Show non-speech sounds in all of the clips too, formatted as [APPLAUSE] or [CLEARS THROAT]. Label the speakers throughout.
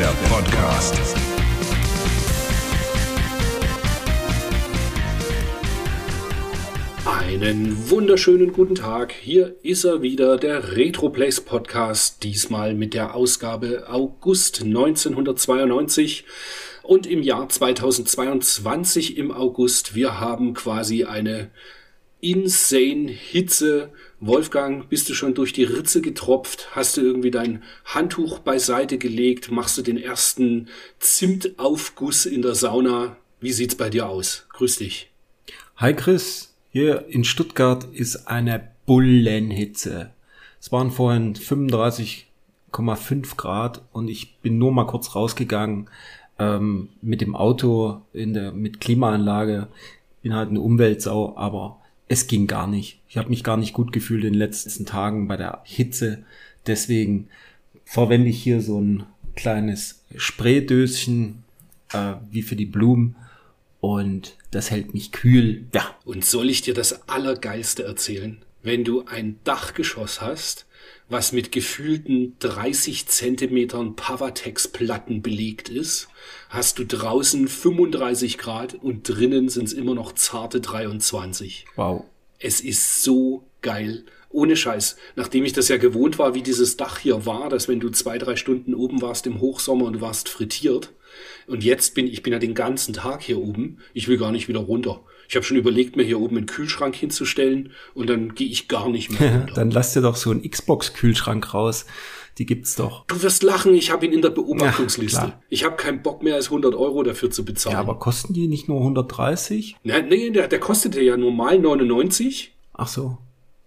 Speaker 1: Der Podcast.
Speaker 2: Einen wunderschönen guten Tag. Hier ist er wieder, der Retroplace Podcast, diesmal mit der Ausgabe August 1992 und im Jahr 2022 im August. Wir haben quasi eine insane Hitze. Wolfgang, bist du schon durch die Ritze getropft? Hast du irgendwie dein Handtuch beiseite gelegt? Machst du den ersten Zimtaufguss in der Sauna? Wie sieht's bei dir aus? Grüß dich.
Speaker 3: Hi Chris, hier in Stuttgart ist eine Bullenhitze. Es waren vorhin 35,5 Grad und ich bin nur mal kurz rausgegangen ähm, mit dem Auto in der mit Klimaanlage. Bin halt eine Umweltsau, aber es ging gar nicht. Ich habe mich gar nicht gut gefühlt in den letzten Tagen bei der Hitze. Deswegen verwende ich hier so ein kleines Spraydöschen äh, wie für die Blumen und das hält mich kühl. Ja.
Speaker 2: Und soll ich dir das Allergeilste erzählen? Wenn du ein Dachgeschoss hast, was mit gefühlten 30 Zentimetern Pavatex-Platten belegt ist, hast du draußen 35 Grad und drinnen sind es immer noch zarte 23.
Speaker 3: Wow.
Speaker 2: Es ist so geil. Ohne Scheiß. Nachdem ich das ja gewohnt war, wie dieses Dach hier war, dass wenn du zwei, drei Stunden oben warst im Hochsommer und du warst frittiert. Und jetzt bin ich bin ja den ganzen Tag hier oben. Ich will gar nicht wieder runter. Ich habe schon überlegt, mir hier oben einen Kühlschrank hinzustellen und dann gehe ich gar nicht mehr.
Speaker 3: Dann lass dir doch so einen Xbox-Kühlschrank raus. Die gibt's doch.
Speaker 2: Du wirst lachen, ich habe ihn in der
Speaker 3: Ja,
Speaker 2: Beobachtungsliste.
Speaker 3: klar.
Speaker 2: ich habe keinen Bock mehr als 100 Euro dafür zu bezahlen.
Speaker 3: Ja, aber kosten die nicht nur 130?
Speaker 2: Na, nee, der, der kostete ja normal 99.
Speaker 3: Ach so.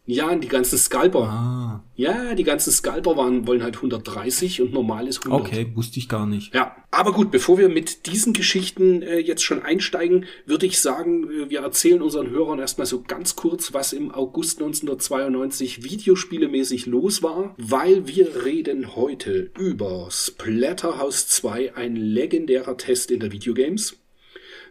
Speaker 2: Ja, und die ganzen Scalper.
Speaker 3: Ah,
Speaker 2: Ja, die ganzen Scalper waren, wollen halt 130 und normal ist 100.
Speaker 3: okay, wusste ich gar nicht.
Speaker 2: Ja, aber gut, bevor wir mit diesen Geschichten äh, jetzt schon einsteigen, würde ich sagen, äh, wir erzählen unseren Hörern erstmal so ganz kurz, was im August 1992 videospielemäßig los war, weil wir reden heute über Splatterhouse 2, ein legendärer Test in der Videogames.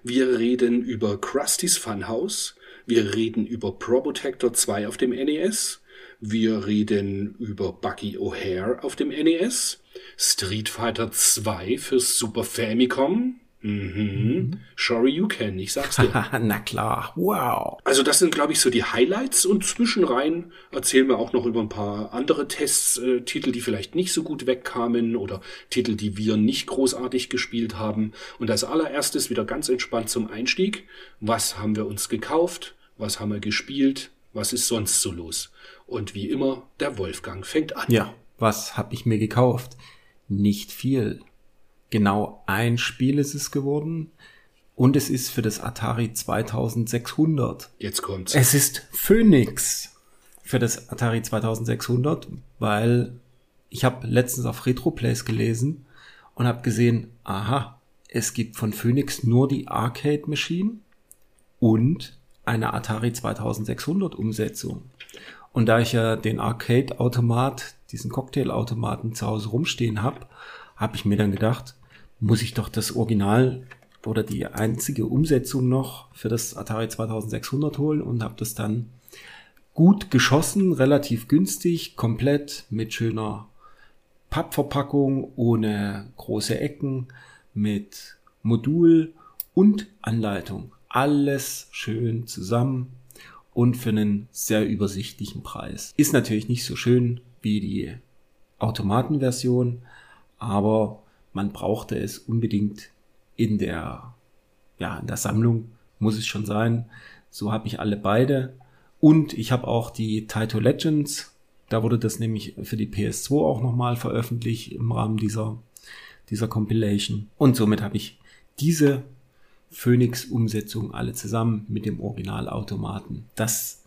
Speaker 2: Wir reden über Krusty's Funhouse. Wir reden über Probotector 2 auf dem NES. Wir reden über Bucky O'Hare auf dem NES. Street Fighter 2 für Super Famicom. Mhm. Sorry you can, ich sag's dir. [LAUGHS]
Speaker 3: Na klar, wow.
Speaker 2: Also das sind, glaube ich, so die Highlights und zwischenrein erzählen wir auch noch über ein paar andere Tests, äh, Titel, die vielleicht nicht so gut wegkamen oder Titel, die wir nicht großartig gespielt haben. Und als allererstes wieder ganz entspannt zum Einstieg. Was haben wir uns gekauft? Was haben wir gespielt? Was ist sonst so los? Und wie immer, der Wolfgang fängt an.
Speaker 3: Ja, was habe ich mir gekauft? Nicht viel. Genau ein Spiel ist es geworden und es ist für das Atari 2600.
Speaker 2: Jetzt kommt's.
Speaker 3: Es ist Phoenix für das Atari 2600, weil ich habe letztens auf Retroplays gelesen und habe gesehen, aha, es gibt von Phoenix nur die Arcade Machine und eine Atari 2600 Umsetzung. Und da ich ja den Arcade-Automat, diesen Cocktailautomaten zu Hause rumstehen habe, habe ich mir dann gedacht, muss ich doch das Original oder die einzige Umsetzung noch für das Atari 2600 holen und habe das dann gut geschossen, relativ günstig, komplett mit schöner Pappverpackung, ohne große Ecken, mit Modul und Anleitung. Alles schön zusammen und für einen sehr übersichtlichen Preis. Ist natürlich nicht so schön wie die Automatenversion, aber man brauchte es unbedingt in der, ja, in der Sammlung, muss es schon sein. So habe ich alle beide. Und ich habe auch die Taito Legends. Da wurde das nämlich für die PS2 auch nochmal veröffentlicht im Rahmen dieser, dieser Compilation. Und somit habe ich diese Phoenix-Umsetzung alle zusammen mit dem Originalautomaten. Das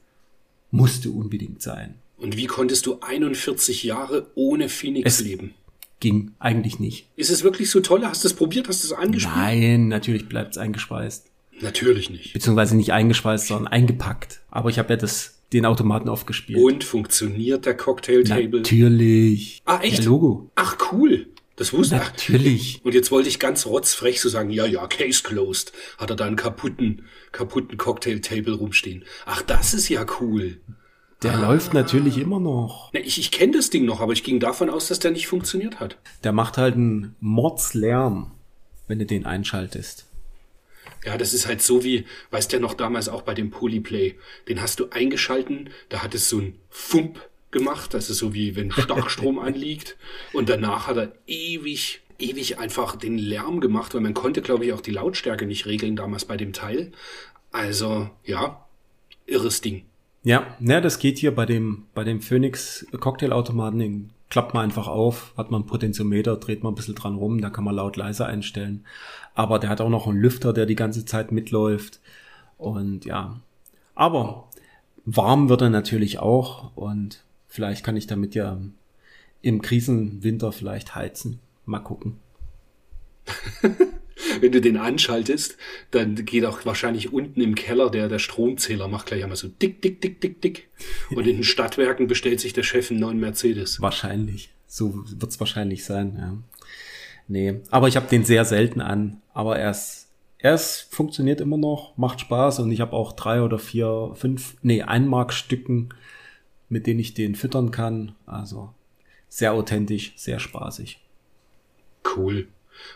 Speaker 3: musste unbedingt sein.
Speaker 2: Und wie konntest du 41 Jahre ohne Phoenix
Speaker 3: Es-
Speaker 2: leben?
Speaker 3: Ging eigentlich nicht.
Speaker 2: Ist es wirklich so toll? Hast du es probiert? Hast du es angespielt?
Speaker 3: Nein, natürlich bleibt es eingeschweißt.
Speaker 2: Natürlich nicht.
Speaker 3: Beziehungsweise nicht eingeschweißt, sondern eingepackt. Aber ich habe ja das, den Automaten oft gespielt.
Speaker 2: Und funktioniert der Cocktail Table?
Speaker 3: Natürlich.
Speaker 2: Ah, echt?
Speaker 3: Der Logo.
Speaker 2: Ach, cool. Das wusste ich.
Speaker 3: Natürlich.
Speaker 2: Und jetzt wollte ich ganz rotzfrech so sagen, ja, ja, Case closed. Hat er da einen kaputten, kaputten Cocktail Table rumstehen. Ach, das ist ja cool.
Speaker 3: Der läuft natürlich immer noch.
Speaker 2: Ich ich kenne das Ding noch, aber ich ging davon aus, dass der nicht funktioniert hat.
Speaker 3: Der macht halt einen Mordslärm, wenn du den einschaltest.
Speaker 2: Ja, das ist halt so wie, weißt du ja noch damals auch bei dem Polyplay. Den hast du eingeschalten, da hat es so ein Fump gemacht, das ist so wie wenn Starkstrom [LAUGHS] anliegt. Und danach hat er ewig, ewig einfach den Lärm gemacht, weil man konnte, glaube ich, auch die Lautstärke nicht regeln damals bei dem Teil. Also, ja, irres Ding.
Speaker 3: Ja, ne, das geht hier bei dem, bei dem Phoenix Cocktailautomaten, den klappt man einfach auf, hat man Potentiometer, dreht man ein bisschen dran rum, da kann man laut leise einstellen. Aber der hat auch noch einen Lüfter, der die ganze Zeit mitläuft. Und ja, aber warm wird er natürlich auch und vielleicht kann ich damit ja im Krisenwinter vielleicht heizen. Mal gucken. [LAUGHS] [LAUGHS]
Speaker 2: Wenn du den anschaltest, dann geht auch wahrscheinlich unten im Keller der, der Stromzähler macht gleich einmal so dick, dick, dick, dick, dick. Und in den [LAUGHS] Stadtwerken bestellt sich der Chef einen neuen Mercedes.
Speaker 3: Wahrscheinlich. So wird's wahrscheinlich sein, ja. Nee, aber ich habe den sehr selten an. Aber er ist, er ist, funktioniert immer noch, macht Spaß und ich habe auch drei oder vier, fünf, nee, Einmarkstücken, mit denen ich den füttern kann. Also sehr authentisch, sehr spaßig.
Speaker 2: Cool.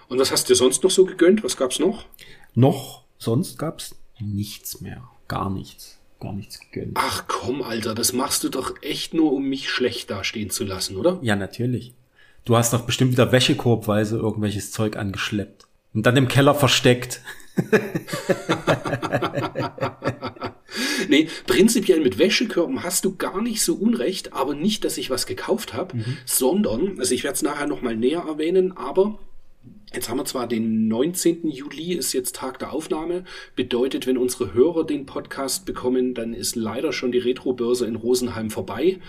Speaker 2: Und was hast du sonst noch so gegönnt? Was gab's noch?
Speaker 3: Noch, sonst gab's nichts mehr. Gar nichts. Gar nichts gegönnt.
Speaker 2: Ach komm, Alter, das machst du doch echt nur, um mich schlecht dastehen zu lassen, oder?
Speaker 3: Ja, natürlich. Du hast doch bestimmt wieder wäschekorbweise irgendwelches Zeug angeschleppt. Und dann im Keller versteckt. [LAUGHS]
Speaker 2: nee, prinzipiell mit Wäschekörben hast du gar nicht so unrecht, aber nicht, dass ich was gekauft habe,
Speaker 3: Mhm.
Speaker 2: sondern, also ich werde es nachher nochmal näher erwähnen, aber Jetzt haben wir zwar den 19. Juli, ist jetzt Tag der Aufnahme. Bedeutet, wenn unsere Hörer den Podcast bekommen, dann ist leider schon die Retrobörse in Rosenheim vorbei.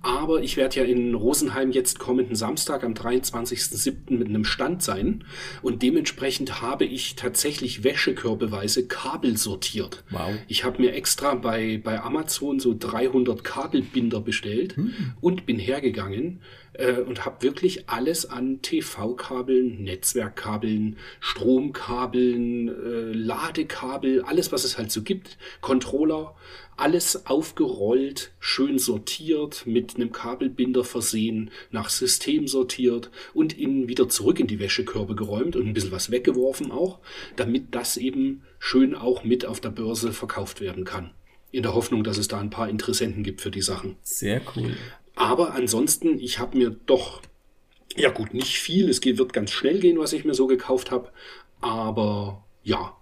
Speaker 2: Aber ich werde ja in Rosenheim jetzt kommenden Samstag am 23.07. mit einem Stand sein. Und dementsprechend habe ich tatsächlich wäschekörbeweise Kabel sortiert.
Speaker 3: Wow.
Speaker 2: Ich habe mir extra bei, bei Amazon so 300 Kabelbinder bestellt und bin hergegangen äh, und habe wirklich alles an TV-Kabeln, Netzwerkkabeln, Stromkabeln, äh, Ladekabel, alles, was es halt so gibt, Controller, alles aufgerollt, schön sortiert, mit einem Kabelbinder versehen, nach System sortiert und innen wieder zurück in die Wäschekörbe geräumt und ein bisschen was weggeworfen auch, damit das eben schön auch mit auf der Börse verkauft werden kann. In der Hoffnung, dass es da ein paar Interessenten gibt für die Sachen.
Speaker 3: Sehr cool.
Speaker 2: Aber ansonsten, ich habe mir doch, ja gut, nicht viel. Es wird ganz schnell gehen, was ich mir so gekauft habe. Aber ja,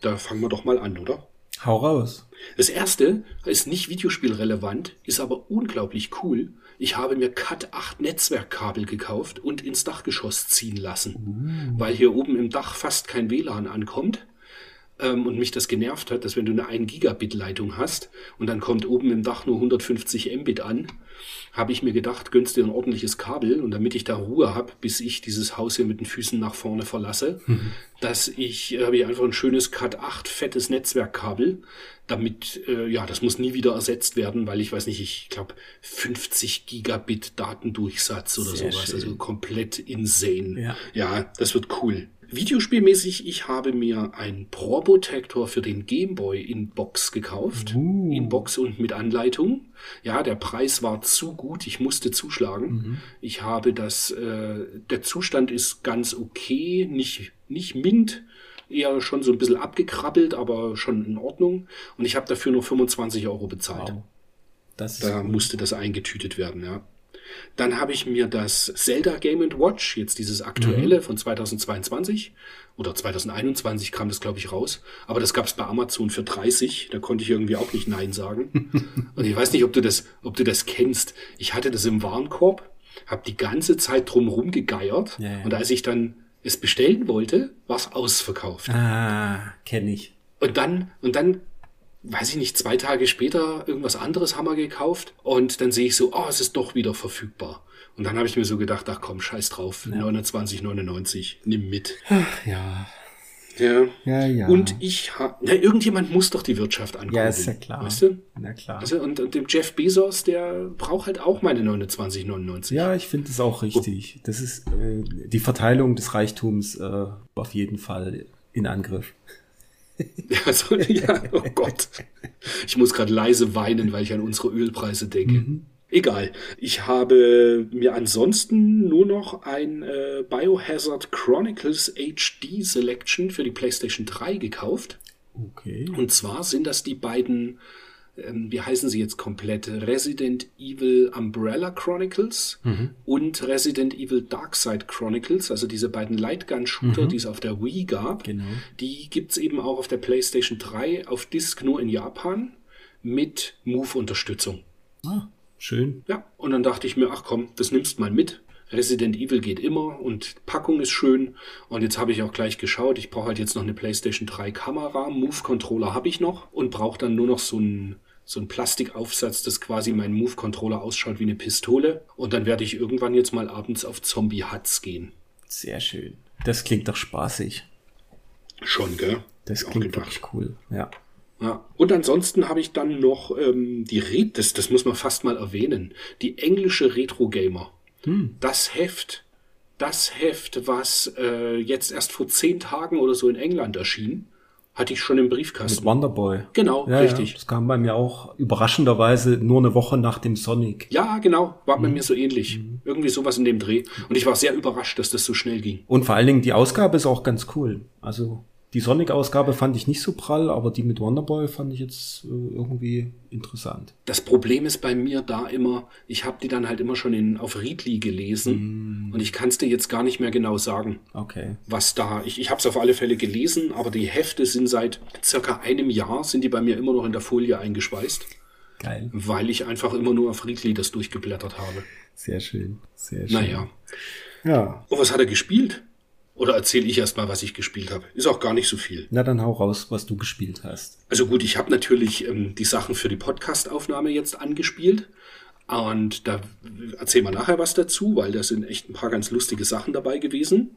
Speaker 2: da fangen wir doch mal an, oder?
Speaker 3: Hau raus.
Speaker 2: Das erste ist nicht videospielrelevant, ist aber unglaublich cool. Ich habe mir Cat 8 Netzwerkkabel gekauft und ins Dachgeschoss ziehen lassen, weil hier oben im Dach fast kein WLAN ankommt. Ähm, und mich das genervt hat, dass wenn du eine 1 Gigabit Leitung hast und dann kommt oben im Dach nur 150 Mbit an, habe ich mir gedacht, gönnst dir ein ordentliches Kabel und damit ich da Ruhe habe, bis ich dieses Haus hier mit den Füßen nach vorne verlasse, dass ich, äh, habe ich einfach ein schönes Cat 8 fettes Netzwerkkabel, damit, äh, ja, das muss nie wieder ersetzt werden, weil ich weiß nicht, ich glaube 50 Gigabit Datendurchsatz oder
Speaker 3: Sehr
Speaker 2: sowas,
Speaker 3: schön.
Speaker 2: also komplett insane.
Speaker 3: Ja.
Speaker 2: ja, das wird cool. Videospielmäßig, ich habe mir ein Probotector für den Gameboy in Box gekauft.
Speaker 3: Uh.
Speaker 2: In Box und mit Anleitung. Ja, der Preis war zu gut, ich musste zuschlagen. Ich habe das, äh, der Zustand ist ganz okay, nicht, nicht mint, eher schon so ein bisschen abgekrabbelt, aber schon in Ordnung. Und ich habe dafür nur 25 Euro bezahlt.
Speaker 3: Wow.
Speaker 2: Da musste das eingetütet werden, ja. Dann habe ich mir das Zelda Game Watch, jetzt dieses aktuelle von 2022 oder 2021 kam das, glaube ich, raus. Aber das gab es bei Amazon für 30. Da konnte ich irgendwie auch nicht Nein sagen. [LAUGHS] Und ich weiß nicht, ob du das, ob du das kennst. Ich hatte das im Warenkorb, habe die ganze Zeit drum rumgegeiert.
Speaker 3: Ja, ja.
Speaker 2: Und als ich dann es bestellen wollte, war es ausverkauft.
Speaker 3: Ah, kenne ich.
Speaker 2: Und dann, und dann, weiß ich nicht, zwei Tage später irgendwas anderes haben wir gekauft und dann sehe ich so, oh, es ist doch wieder verfügbar. Und dann habe ich mir so gedacht, ach komm, scheiß drauf, 29,99, nimm mit.
Speaker 3: Ja.
Speaker 2: Ja.
Speaker 3: Ja, ja.
Speaker 2: Und ich habe, na, irgendjemand muss doch die Wirtschaft angucken.
Speaker 3: Ja, ist ja klar.
Speaker 2: Weißt du?
Speaker 3: Na klar.
Speaker 2: Also, und, und dem Jeff Bezos, der braucht halt auch meine 29,99.
Speaker 3: Ja, ich finde es auch richtig. Das ist äh, die Verteilung des Reichtums äh, auf jeden Fall in Angriff. [LAUGHS]
Speaker 2: Ja, so, ja, oh Gott. Ich muss gerade leise weinen, weil ich an unsere Ölpreise denke. Egal. Ich habe mir ansonsten nur noch ein äh, Biohazard Chronicles HD Selection für die PlayStation 3 gekauft.
Speaker 3: Okay.
Speaker 2: Und zwar sind das die beiden, ähm, wie heißen sie jetzt komplett? Resident Evil Umbrella Chronicles und Resident Evil Darkside Chronicles, also diese beiden Lightgun-Shooter, die es auf der Wii gab.
Speaker 3: Genau.
Speaker 2: Die gibt's eben auch auf der PlayStation 3 auf Disc nur in Japan mit Move-Unterstützung.
Speaker 3: Ah, schön.
Speaker 2: Ja, und dann dachte ich mir, ach komm, das nimmst mal mit. Resident Evil geht immer und Packung ist schön. Und jetzt habe ich auch gleich geschaut, ich brauche halt jetzt noch eine PlayStation 3 Kamera. Move-Controller habe ich noch und brauche dann nur noch so einen so einen Plastikaufsatz, das quasi mein Move-Controller ausschaut wie eine Pistole. Und dann werde ich irgendwann jetzt mal abends auf Zombie-Huts gehen.
Speaker 3: Sehr schön. Das klingt doch spaßig.
Speaker 2: Schon, gell?
Speaker 3: Das
Speaker 2: Auch
Speaker 3: klingt wirklich cool. Ja.
Speaker 2: Ja. Und ansonsten habe ich dann noch ähm, die Red, das, das muss man fast mal erwähnen, die englische Retro Gamer. Das Heft, das Heft, was äh, jetzt erst vor zehn Tagen oder so in England erschien, hatte ich schon im
Speaker 3: Mit
Speaker 2: Briefkasten.
Speaker 3: Wonderboy.
Speaker 2: Genau,
Speaker 3: Ja,
Speaker 2: richtig.
Speaker 3: Ja, das kam bei mir auch überraschenderweise nur eine Woche nach dem Sonic.
Speaker 2: Ja, genau, war bei mir so ähnlich. Irgendwie sowas in dem Dreh. Und ich war sehr überrascht, dass das so schnell ging.
Speaker 3: Und vor allen Dingen die Ausgabe ist auch ganz cool. Also die Sonic-Ausgabe fand ich nicht so prall, aber die mit Wonderboy fand ich jetzt äh, irgendwie interessant.
Speaker 2: Das Problem ist bei mir da immer, ich habe die dann halt immer schon in, auf Readly gelesen und ich kann es dir jetzt gar nicht mehr genau sagen.
Speaker 3: Okay.
Speaker 2: was da, ich, ich habe es auf alle Fälle gelesen, aber die Hefte sind seit circa einem Jahr, sind die bei mir immer noch in der Folie eingeschweißt,
Speaker 3: Geil.
Speaker 2: weil ich einfach immer nur auf Readly das durchgeblättert habe.
Speaker 3: Sehr schön. Sehr schön.
Speaker 2: Naja.
Speaker 3: Ja.
Speaker 2: Und was hat er gespielt? Oder erzähle ich erst mal, was ich gespielt habe? Ist auch gar nicht so viel.
Speaker 3: Na, dann hau raus, was du gespielt hast.
Speaker 2: Also gut, ich habe natürlich ähm, die Sachen für die Podcast-Aufnahme jetzt angespielt. Und da erzählen wir nachher was dazu, weil da sind echt ein paar ganz lustige Sachen dabei gewesen.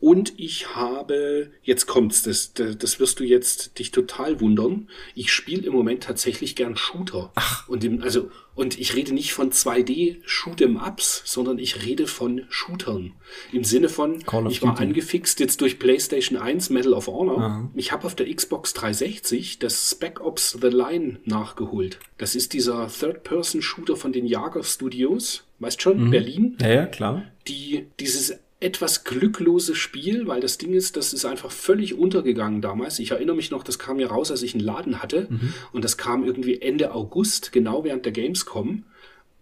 Speaker 2: Und ich habe, jetzt kommt's, das, das, wirst du jetzt dich total wundern. Ich spiele im Moment tatsächlich gern Shooter. Ach. Und im, also, und ich rede nicht von 2D Shoot'em Ups, sondern ich rede von Shootern. Im Sinne von, ich war
Speaker 3: Duty.
Speaker 2: angefixt jetzt durch PlayStation 1 Medal of Honor. Ich habe auf der Xbox 360 das Spec Ops The Line nachgeholt. Das ist dieser Third-Person-Shooter von den Jager Studios. Weißt schon, Berlin
Speaker 3: Ja, ja, klar.
Speaker 2: die dieses etwas glücklose Spiel, weil das Ding ist, das ist einfach völlig untergegangen damals. Ich erinnere mich noch, das kam ja raus, als ich einen Laden hatte und das kam irgendwie Ende August, genau während der Gamescom.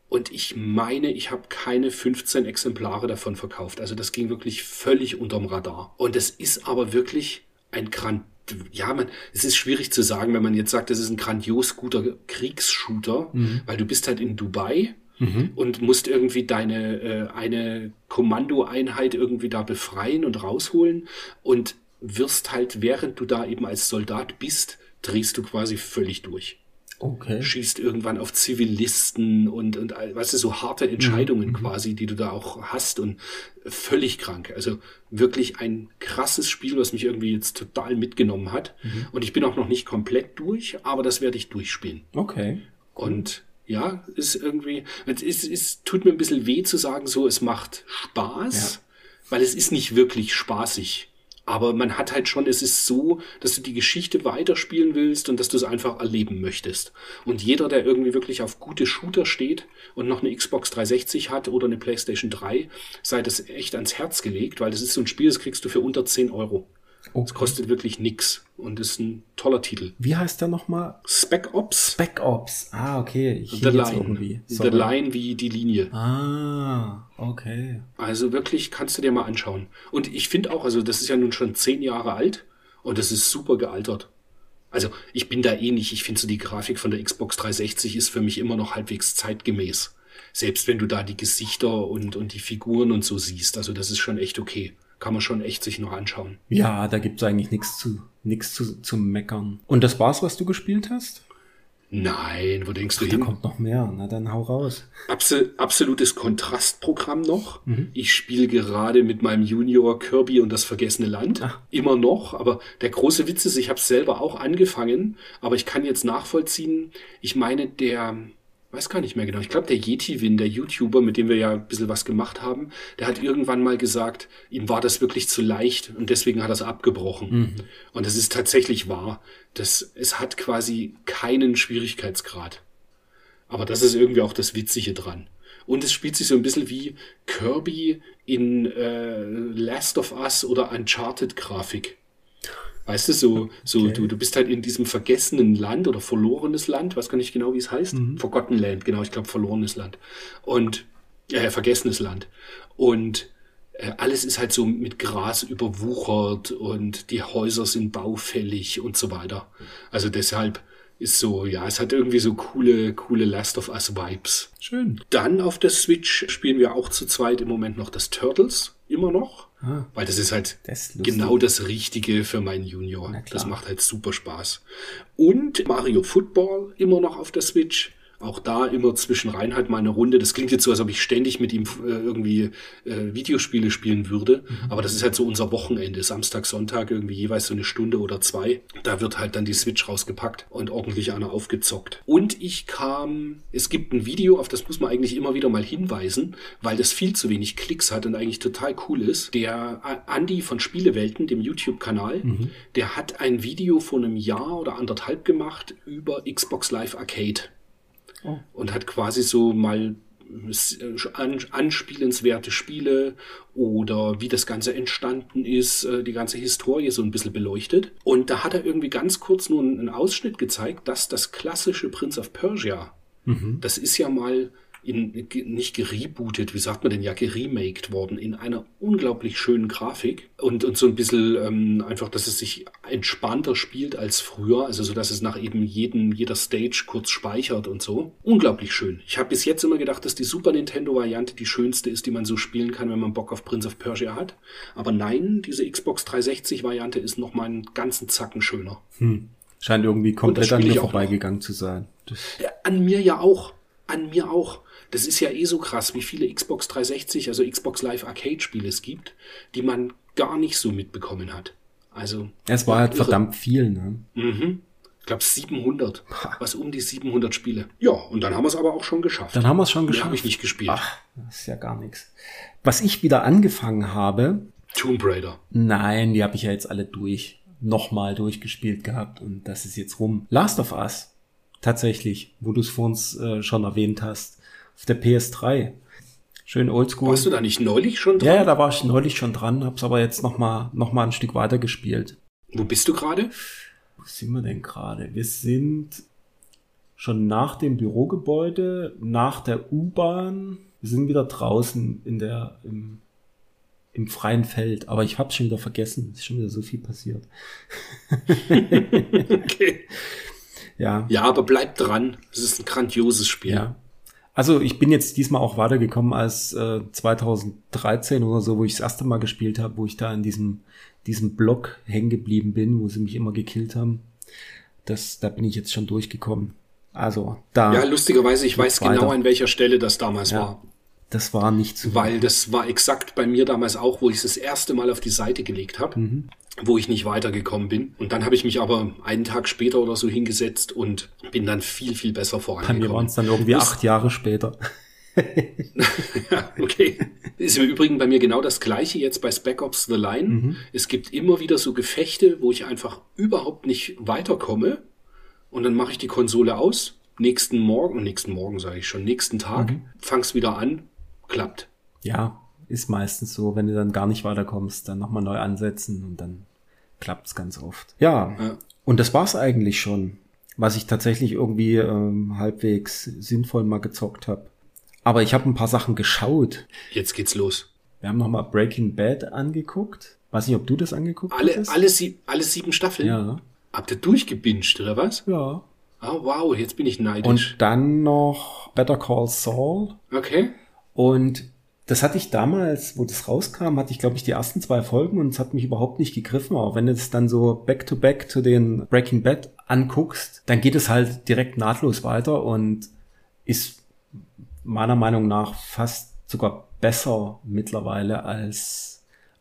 Speaker 2: Und ich meine, ich habe keine 15 Exemplare davon verkauft. Also das ging wirklich völlig unterm Radar. Und es ist aber wirklich ein grand ja, man, es ist schwierig zu sagen, wenn man jetzt sagt, das ist ein grandios guter Kriegsshooter, weil du bist halt in Dubai und musst irgendwie deine äh, eine Kommandoeinheit irgendwie da befreien und rausholen und wirst halt, während du da eben als Soldat bist, drehst du quasi völlig durch.
Speaker 3: Okay.
Speaker 2: Schießt irgendwann auf Zivilisten und, und weißt du, so harte Entscheidungen quasi, die du da auch hast und völlig krank. Also wirklich ein krasses Spiel, was mich irgendwie jetzt total mitgenommen hat. Und ich bin auch noch nicht komplett durch, aber das werde ich durchspielen.
Speaker 3: Okay.
Speaker 2: Und ja, ist irgendwie, es, ist, es tut mir ein bisschen weh zu sagen, so, es macht Spaß, weil es ist nicht wirklich spaßig. Aber man hat halt schon, es ist so, dass du die Geschichte weiterspielen willst und dass du es einfach erleben möchtest. Und jeder, der irgendwie wirklich auf gute Shooter steht und noch eine Xbox 360 hat oder eine PlayStation 3, sei das echt ans Herz gelegt, weil das ist so ein Spiel, das kriegst du für unter 10 Euro. Es kostet wirklich nix und ist ein toller Titel.
Speaker 3: Wie heißt der nochmal?
Speaker 2: Spec Ops
Speaker 3: Spec Ops. Ah, okay. Ich
Speaker 2: The Line.
Speaker 3: irgendwie.
Speaker 2: The. Line wie die Linie.
Speaker 3: Ah, okay.
Speaker 2: Also wirklich kannst du dir mal anschauen. Und ich finde auch, also das ist ja nun schon zehn Jahre alt und das ist super gealtert. Also ich bin da eh nicht. Ich finde so die Grafik von der Xbox 360 ist für mich immer noch halbwegs zeitgemäß. Selbst wenn du da die Gesichter und, und die Figuren und so siehst. Also das ist schon echt okay. Kann man schon echt sich noch anschauen.
Speaker 3: Ja, da gibt's eigentlich nichts zu, nichts zu, zu meckern. Und das war's, was du gespielt hast?
Speaker 2: Nein, wo denkst du
Speaker 3: Da
Speaker 2: hin?
Speaker 3: kommt noch mehr. Na, dann hau raus.
Speaker 2: Absol absolutes Kontrastprogramm noch. Ich spiele gerade mit meinem Junior Kirby und das vergessene Land. Immer noch. Aber der große Witz ist, ich habe es selber auch angefangen, aber ich kann jetzt nachvollziehen, ich meine, der, weiß gar nicht mehr genau. Ich glaube, der Yeti-Win, der YouTuber, mit dem wir ja ein bisschen was gemacht haben, der hat irgendwann mal gesagt, ihm war das wirklich zu leicht und deswegen hat er es abgebrochen. Mhm. Und das ist tatsächlich wahr. Das, es hat quasi keinen Schwierigkeitsgrad. Aber das ist irgendwie auch das Witzige dran. Und es spielt sich so ein bisschen wie Kirby in äh, Last of Us oder Uncharted-Grafik. Weißt du, so, so okay. du, du bist halt in diesem vergessenen Land oder verlorenes Land, weiß gar nicht genau, wie es heißt. Mhm. Forgotten Land, genau, ich glaube verlorenes Land. Und äh, vergessenes Land. Und äh, alles ist halt so mit Gras überwuchert und die Häuser sind baufällig und so weiter. Also deshalb ist so, ja, es hat irgendwie so coole, coole Last of Us Vibes.
Speaker 3: Schön.
Speaker 2: Dann auf der Switch spielen wir auch zu zweit im Moment noch das Turtles, immer noch. Ah, weil das ist halt das genau das Richtige für meinen Junior. Das macht halt super Spaß. Und Mario Football immer noch auf der Switch. Auch da immer zwischen rein halt mal eine Runde. Das klingt jetzt so, als ob ich ständig mit ihm äh, irgendwie äh, Videospiele spielen würde. Mhm. Aber das ist halt so unser Wochenende. Samstag, Sonntag irgendwie jeweils so eine Stunde oder zwei. Da wird halt dann die Switch rausgepackt und ordentlich einer aufgezockt. Und ich kam, es gibt ein Video, auf das muss man eigentlich immer wieder mal hinweisen, weil das viel zu wenig Klicks hat und eigentlich total cool ist. Der Andy von Spielewelten, dem YouTube-Kanal, mhm. der hat ein Video vor einem Jahr oder anderthalb gemacht über Xbox Live Arcade oh. und hat quasi so mal anspielenswerte Spiele oder wie das Ganze entstanden ist, äh, die ganze Historie so ein bisschen beleuchtet. Und da hat er irgendwie ganz kurz nur einen Ausschnitt gezeigt, dass das klassische Prince of Persia, mhm. das ist ja mal in, nicht gerebootet, wie sagt man denn, ja, geremaked worden in einer unglaublich schönen Grafik und, und so ein bisschen ähm, einfach, dass es sich entspannter spielt als früher, also so, dass es nach eben jedem, jeder Stage kurz speichert und so. Unglaublich schön. Ich habe bis jetzt immer gedacht, dass die Super Nintendo-Variante die schönste ist, die man so spielen kann, wenn man Bock auf Prince of Persia hat. Aber nein, diese Xbox 360-Variante ist noch mal einen ganzen Zacken schöner.
Speaker 3: Hm. Scheint irgendwie komplett an mir vorbeigegangen zu sein.
Speaker 2: Ja, an mir ja auch. An mir auch. Das ist ja eh so krass, wie viele Xbox 360, also Xbox Live Arcade Spiele es gibt, die man gar nicht so mitbekommen hat. Also.
Speaker 3: Es war halt irre. verdammt viel, ne?
Speaker 2: Mhm. Ich glaube 700. Was um die 700 Spiele. Ja, und dann haben wir es aber auch schon geschafft.
Speaker 3: Dann haben wir es schon geschafft.
Speaker 2: habe ich nicht gespielt.
Speaker 3: Ach, das ist ja gar nichts. Was ich wieder angefangen habe.
Speaker 2: Tomb Raider.
Speaker 3: Nein, die habe ich ja jetzt alle durch. Nochmal durchgespielt gehabt und das ist jetzt rum. Last of Us. Tatsächlich, wo du es vor uns äh, schon erwähnt hast auf der PS3. Schön oldschool.
Speaker 2: Warst du da nicht neulich schon
Speaker 3: dran? Ja, da war ich neulich schon dran, hab's aber jetzt noch mal, noch mal ein Stück weiter gespielt.
Speaker 2: Wo bist du gerade?
Speaker 3: Wo sind wir denn gerade? Wir sind schon nach dem Bürogebäude, nach der U-Bahn. Wir sind wieder draußen in der, im, im freien Feld. Aber ich hab's schon wieder vergessen. Es ist schon wieder so viel passiert. [LAUGHS]
Speaker 2: okay. Ja. Ja, aber bleib dran. Es ist ein grandioses Spiel.
Speaker 3: Ja. Also ich bin jetzt diesmal auch weitergekommen als äh, 2013 oder so, wo ich das erste Mal gespielt habe, wo ich da in diesem, diesem Block hängen geblieben bin, wo sie mich immer gekillt haben. Das, da bin ich jetzt schon durchgekommen. Also da.
Speaker 2: Ja, lustigerweise, ich weiß weiter. genau, an welcher Stelle das damals ja, war.
Speaker 3: Das war nicht so.
Speaker 2: Weil das war exakt bei mir damals auch, wo ich es das erste Mal auf die Seite gelegt habe. Mhm wo ich nicht weitergekommen bin. Und dann habe ich mich aber einen Tag später oder so hingesetzt und bin dann viel, viel besser vorangekommen.
Speaker 3: Bei mir waren es dann irgendwie das, acht Jahre später. [LAUGHS] [LAUGHS]
Speaker 2: ja, okay. Ist im Übrigen bei mir genau das gleiche jetzt bei Spec Ops The Line. Mhm. Es gibt immer wieder so Gefechte, wo ich einfach überhaupt nicht weiterkomme. Und dann mache ich die Konsole aus. Nächsten Morgen, nächsten Morgen sage ich schon, nächsten Tag, mhm. fang's wieder an, klappt.
Speaker 3: Ja, ist meistens so, wenn du dann gar nicht weiterkommst, dann nochmal neu ansetzen und dann klappt's ganz oft. Ja, ja. und das war's eigentlich schon, was ich tatsächlich irgendwie ähm, halbwegs sinnvoll mal gezockt habe. Aber ich habe ein paar Sachen geschaut.
Speaker 2: Jetzt geht's los.
Speaker 3: Wir haben nochmal Breaking Bad angeguckt. Weiß nicht, ob du das angeguckt
Speaker 2: alle, hast. Alle, sieb, alle sieben Staffeln?
Speaker 3: Ja.
Speaker 2: Habt ihr durchgebinged, oder was?
Speaker 3: Ja.
Speaker 2: Oh, wow, jetzt bin ich neidisch.
Speaker 3: Und dann noch Better Call Saul.
Speaker 2: Okay.
Speaker 3: Und das hatte ich damals, wo das rauskam, hatte ich, glaube ich, die ersten zwei Folgen und es hat mich überhaupt nicht gegriffen. Aber wenn du es dann so back-to-back -back zu den Breaking Bad anguckst, dann geht es halt direkt nahtlos weiter und ist meiner Meinung nach fast sogar besser mittlerweile als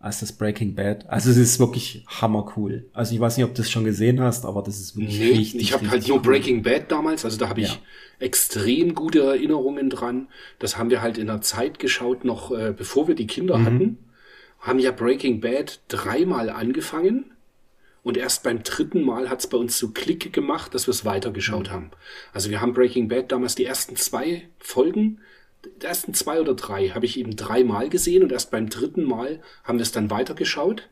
Speaker 3: als das Breaking Bad. Also es ist wirklich hammercool. Also ich weiß nicht, ob du es schon gesehen hast, aber das ist wirklich
Speaker 2: Nee,
Speaker 3: richtig.
Speaker 2: ich habe halt nur. Breaking Bad damals, also da habe ich
Speaker 3: Ja.
Speaker 2: extrem gute Erinnerungen dran. Das haben wir halt in der Zeit geschaut, noch äh, bevor wir die Kinder
Speaker 3: Mhm.
Speaker 2: hatten. Haben ja Breaking Bad dreimal angefangen und erst beim dritten Mal hat's bei uns so Klick gemacht, dass wir es
Speaker 3: Mhm.
Speaker 2: weitergeschaut haben. Also wir haben Breaking Bad damals die ersten zwei Folgen, die ersten zwei oder drei habe ich eben dreimal gesehen und erst beim dritten Mal haben wir es dann weitergeschaut.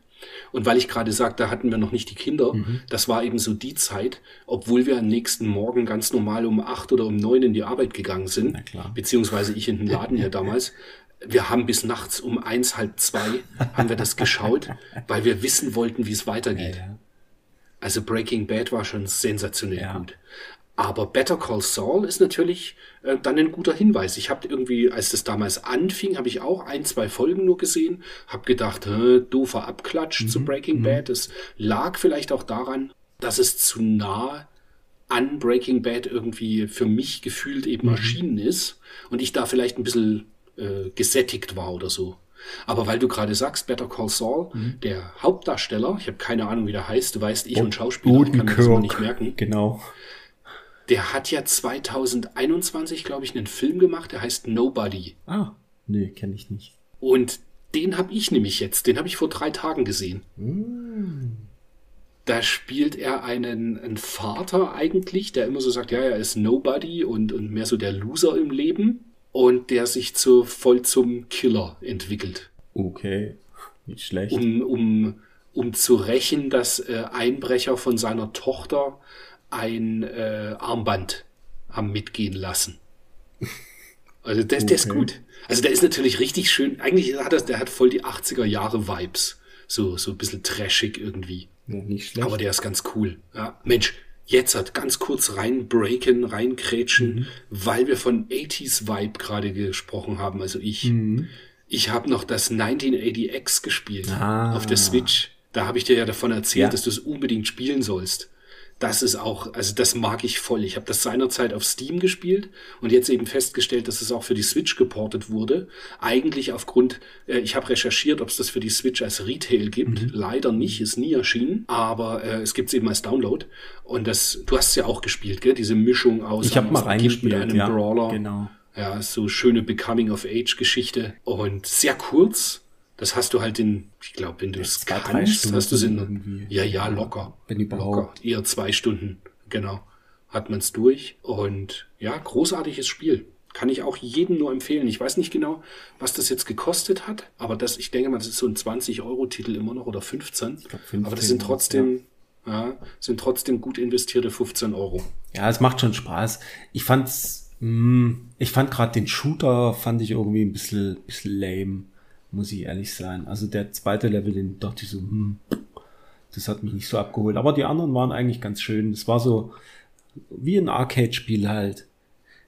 Speaker 2: Und weil ich gerade sagte, da hatten wir noch nicht die Kinder,
Speaker 3: Mhm.
Speaker 2: das war eben so die Zeit, obwohl wir am nächsten Morgen ganz normal um acht oder um neun in die Arbeit gegangen sind, beziehungsweise ich in den Laden hier [LAUGHS] damals. Wir haben bis nachts um eins, halb zwei haben wir das geschaut, weil wir wissen wollten, wie es weitergeht.
Speaker 3: Ja,
Speaker 2: Also Breaking Bad war schon sensationell
Speaker 3: Ja.
Speaker 2: gut. Aber Better Call Saul ist natürlich äh, dann ein guter Hinweis. Ich habe irgendwie, als das damals anfing, habe ich auch ein, zwei Folgen nur gesehen, habe gedacht, doofer Abklatsch zu Breaking Bad. Es lag vielleicht auch daran, dass es zu nah an Breaking Bad irgendwie für mich gefühlt eben erschienen ist und ich da vielleicht ein bisschen äh, gesättigt war oder so. Aber weil du gerade sagst, Better Call Saul, der Hauptdarsteller, ich habe keine Ahnung, wie der heißt, du weißt, ich und Schauspieler, ich kann das immer nicht merken,
Speaker 3: Genau.
Speaker 2: Der hat ja 2021, glaube ich, einen Film gemacht, der heißt Nobody.
Speaker 3: Ah, nee, kenne ich nicht.
Speaker 2: Und den habe ich nämlich jetzt, den habe ich vor drei Tagen gesehen. Da spielt er einen, einen Vater eigentlich, der immer so sagt, ja, er ist Nobody und, und mehr so der Loser im Leben und der sich zu, voll zum Killer entwickelt,
Speaker 3: Okay, nicht schlecht.
Speaker 2: um, um, um zu rächen, dass äh, Einbrecher von seiner Tochter ein äh, Armband haben mitgehen lassen. Also der, der ist
Speaker 3: Okay.
Speaker 2: gut. Also der ist natürlich richtig schön. Eigentlich hat er, der hat voll die 80er Jahre Vibes. So, so ein bisschen trashig irgendwie.
Speaker 3: ja, nicht schlecht.
Speaker 2: Aber der ist ganz cool. Ja. Mensch, jetzt hat ganz kurz reinbreaken, reinkrätschen,
Speaker 3: Mhm.
Speaker 2: weil wir von 80s Vibe gerade gesprochen haben. Also ich,
Speaker 3: Mhm.
Speaker 2: ich habe noch das 1980X gespielt
Speaker 3: Ah.
Speaker 2: auf der Switch. Da habe ich dir ja davon erzählt,
Speaker 3: Ja.
Speaker 2: dass du es unbedingt spielen sollst. Das ist auch, also das mag ich voll. Ich habe das seinerzeit auf Steam gespielt und jetzt eben festgestellt, dass es auch für die Switch geportet wurde. Eigentlich aufgrund, äh, ich habe recherchiert, ob es das für die Switch als Retail gibt.
Speaker 3: Mhm.
Speaker 2: Leider nicht, ist nie erschienen, aber äh, es gibt es eben als Download. Und das, du hast es ja auch gespielt, gell? Diese Mischung aus,
Speaker 3: ich habe mal
Speaker 2: Kind mit
Speaker 3: reingespielt,
Speaker 2: einem
Speaker 3: ja.
Speaker 2: Brawler.
Speaker 3: Genau.
Speaker 2: Ja, so schöne Becoming-of-Age-Geschichte und sehr kurz. Das hast du halt in, ich glaube, wenn du es
Speaker 3: drei
Speaker 2: kannst,
Speaker 3: Stunden
Speaker 2: hast du es in,
Speaker 3: irgendwie.
Speaker 2: ja, ja, locker.
Speaker 3: Wenn überhaupt.
Speaker 2: Locker. Eher zwei Stunden, genau. Hat man es durch und ja, großartiges Spiel. Kann ich auch jedem nur empfehlen. Ich weiß nicht genau, was das jetzt gekostet hat, aber das, ich denke mal, das ist so ein 20-Euro-Titel immer noch oder 15.
Speaker 3: glaub, 15
Speaker 2: aber das sind trotzdem, ja, sind trotzdem gut investierte 15 Euro.
Speaker 3: Ja, es macht schon Spaß. Ich fand's, mh, ich fand gerade den Shooter fand ich irgendwie ein bisschen, bisschen lame, muss ich ehrlich sein. Also der zweite Level, den dachte ich so, hm, das hat mich nicht so abgeholt. Aber die anderen waren eigentlich ganz schön. Es war so wie ein Arcade-Spiel halt.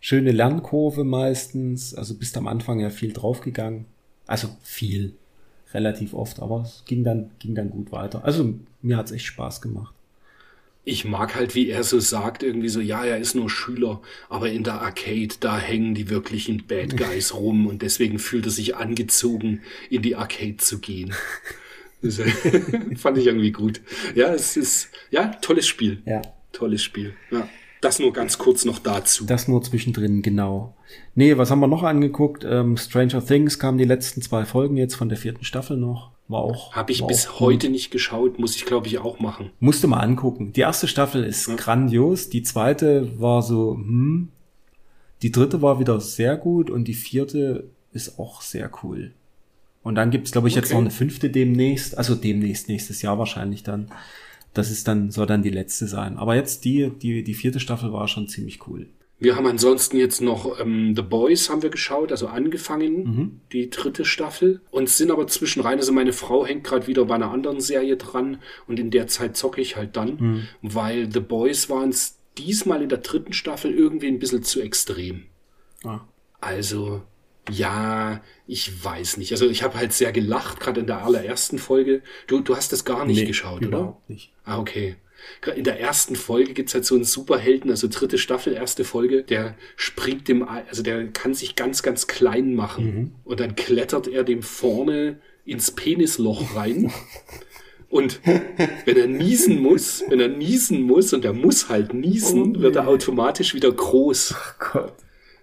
Speaker 3: Schöne Lernkurve meistens. Also bist am Anfang ja viel draufgegangen. Also viel. Relativ oft, aber es ging dann, ging dann gut weiter. Also mir hat's echt Spaß gemacht.
Speaker 2: Ich mag halt, wie er so sagt, irgendwie so, ja, er ist nur Schüler, aber in der Arcade, da hängen die wirklichen Bad Guys [LAUGHS] rum und deswegen fühlt er sich angezogen, in die Arcade zu gehen. Das [LAUGHS] fand ich irgendwie gut. Ja, es ist, ja, tolles Spiel.
Speaker 3: Ja.
Speaker 2: Tolles Spiel. Ja. Das nur ganz kurz noch dazu.
Speaker 3: Das nur zwischendrin, genau. Nee, was haben wir noch angeguckt? Ähm, Stranger Things kamen die letzten zwei Folgen jetzt von der vierten Staffel noch. War auch.
Speaker 2: Habe ich bis
Speaker 3: auch
Speaker 2: heute nicht geschaut, muss ich glaube ich auch machen.
Speaker 3: Musste mal angucken. Die erste Staffel ist grandios. Die zweite war so, hm. Die dritte war wieder sehr gut und die vierte ist auch sehr cool. Und dann gibt's glaube ich, jetzt
Speaker 2: Okay.
Speaker 3: noch eine fünfte demnächst. Also demnächst, nächstes Jahr wahrscheinlich dann. Das ist dann, soll dann die letzte sein. Aber jetzt die, die, die vierte Staffel war schon ziemlich cool.
Speaker 2: Wir haben ansonsten jetzt noch ähm, The Boys haben wir geschaut, also angefangen,
Speaker 3: Mhm.
Speaker 2: die dritte Staffel. Und sind aber zwischenrein, also meine Frau hängt gerade wieder bei einer anderen Serie dran und in der Zeit zocke ich halt dann,
Speaker 3: Mhm.
Speaker 2: weil The Boys waren es diesmal in der dritten Staffel irgendwie ein bisschen zu extrem.
Speaker 3: Ah.
Speaker 2: Also, ja, ich weiß nicht. Also ich habe halt sehr gelacht, gerade in der allerersten Folge. Du, du hast das gar nicht
Speaker 3: Nee,
Speaker 2: geschaut, oder?
Speaker 3: überhaupt nicht.
Speaker 2: Ah, okay. Gerade In der ersten Folge gibt's halt so einen Superhelden, also dritte Staffel, erste Folge, der springt dem, also der kann sich ganz, ganz klein machen. Und dann klettert er dem vorne ins Penisloch rein. [LAUGHS] Und wenn er niesen muss, wenn er niesen muss und er muss halt niesen,
Speaker 3: Oh,
Speaker 2: wird er
Speaker 3: nee.
Speaker 2: automatisch wieder groß.
Speaker 3: Gott.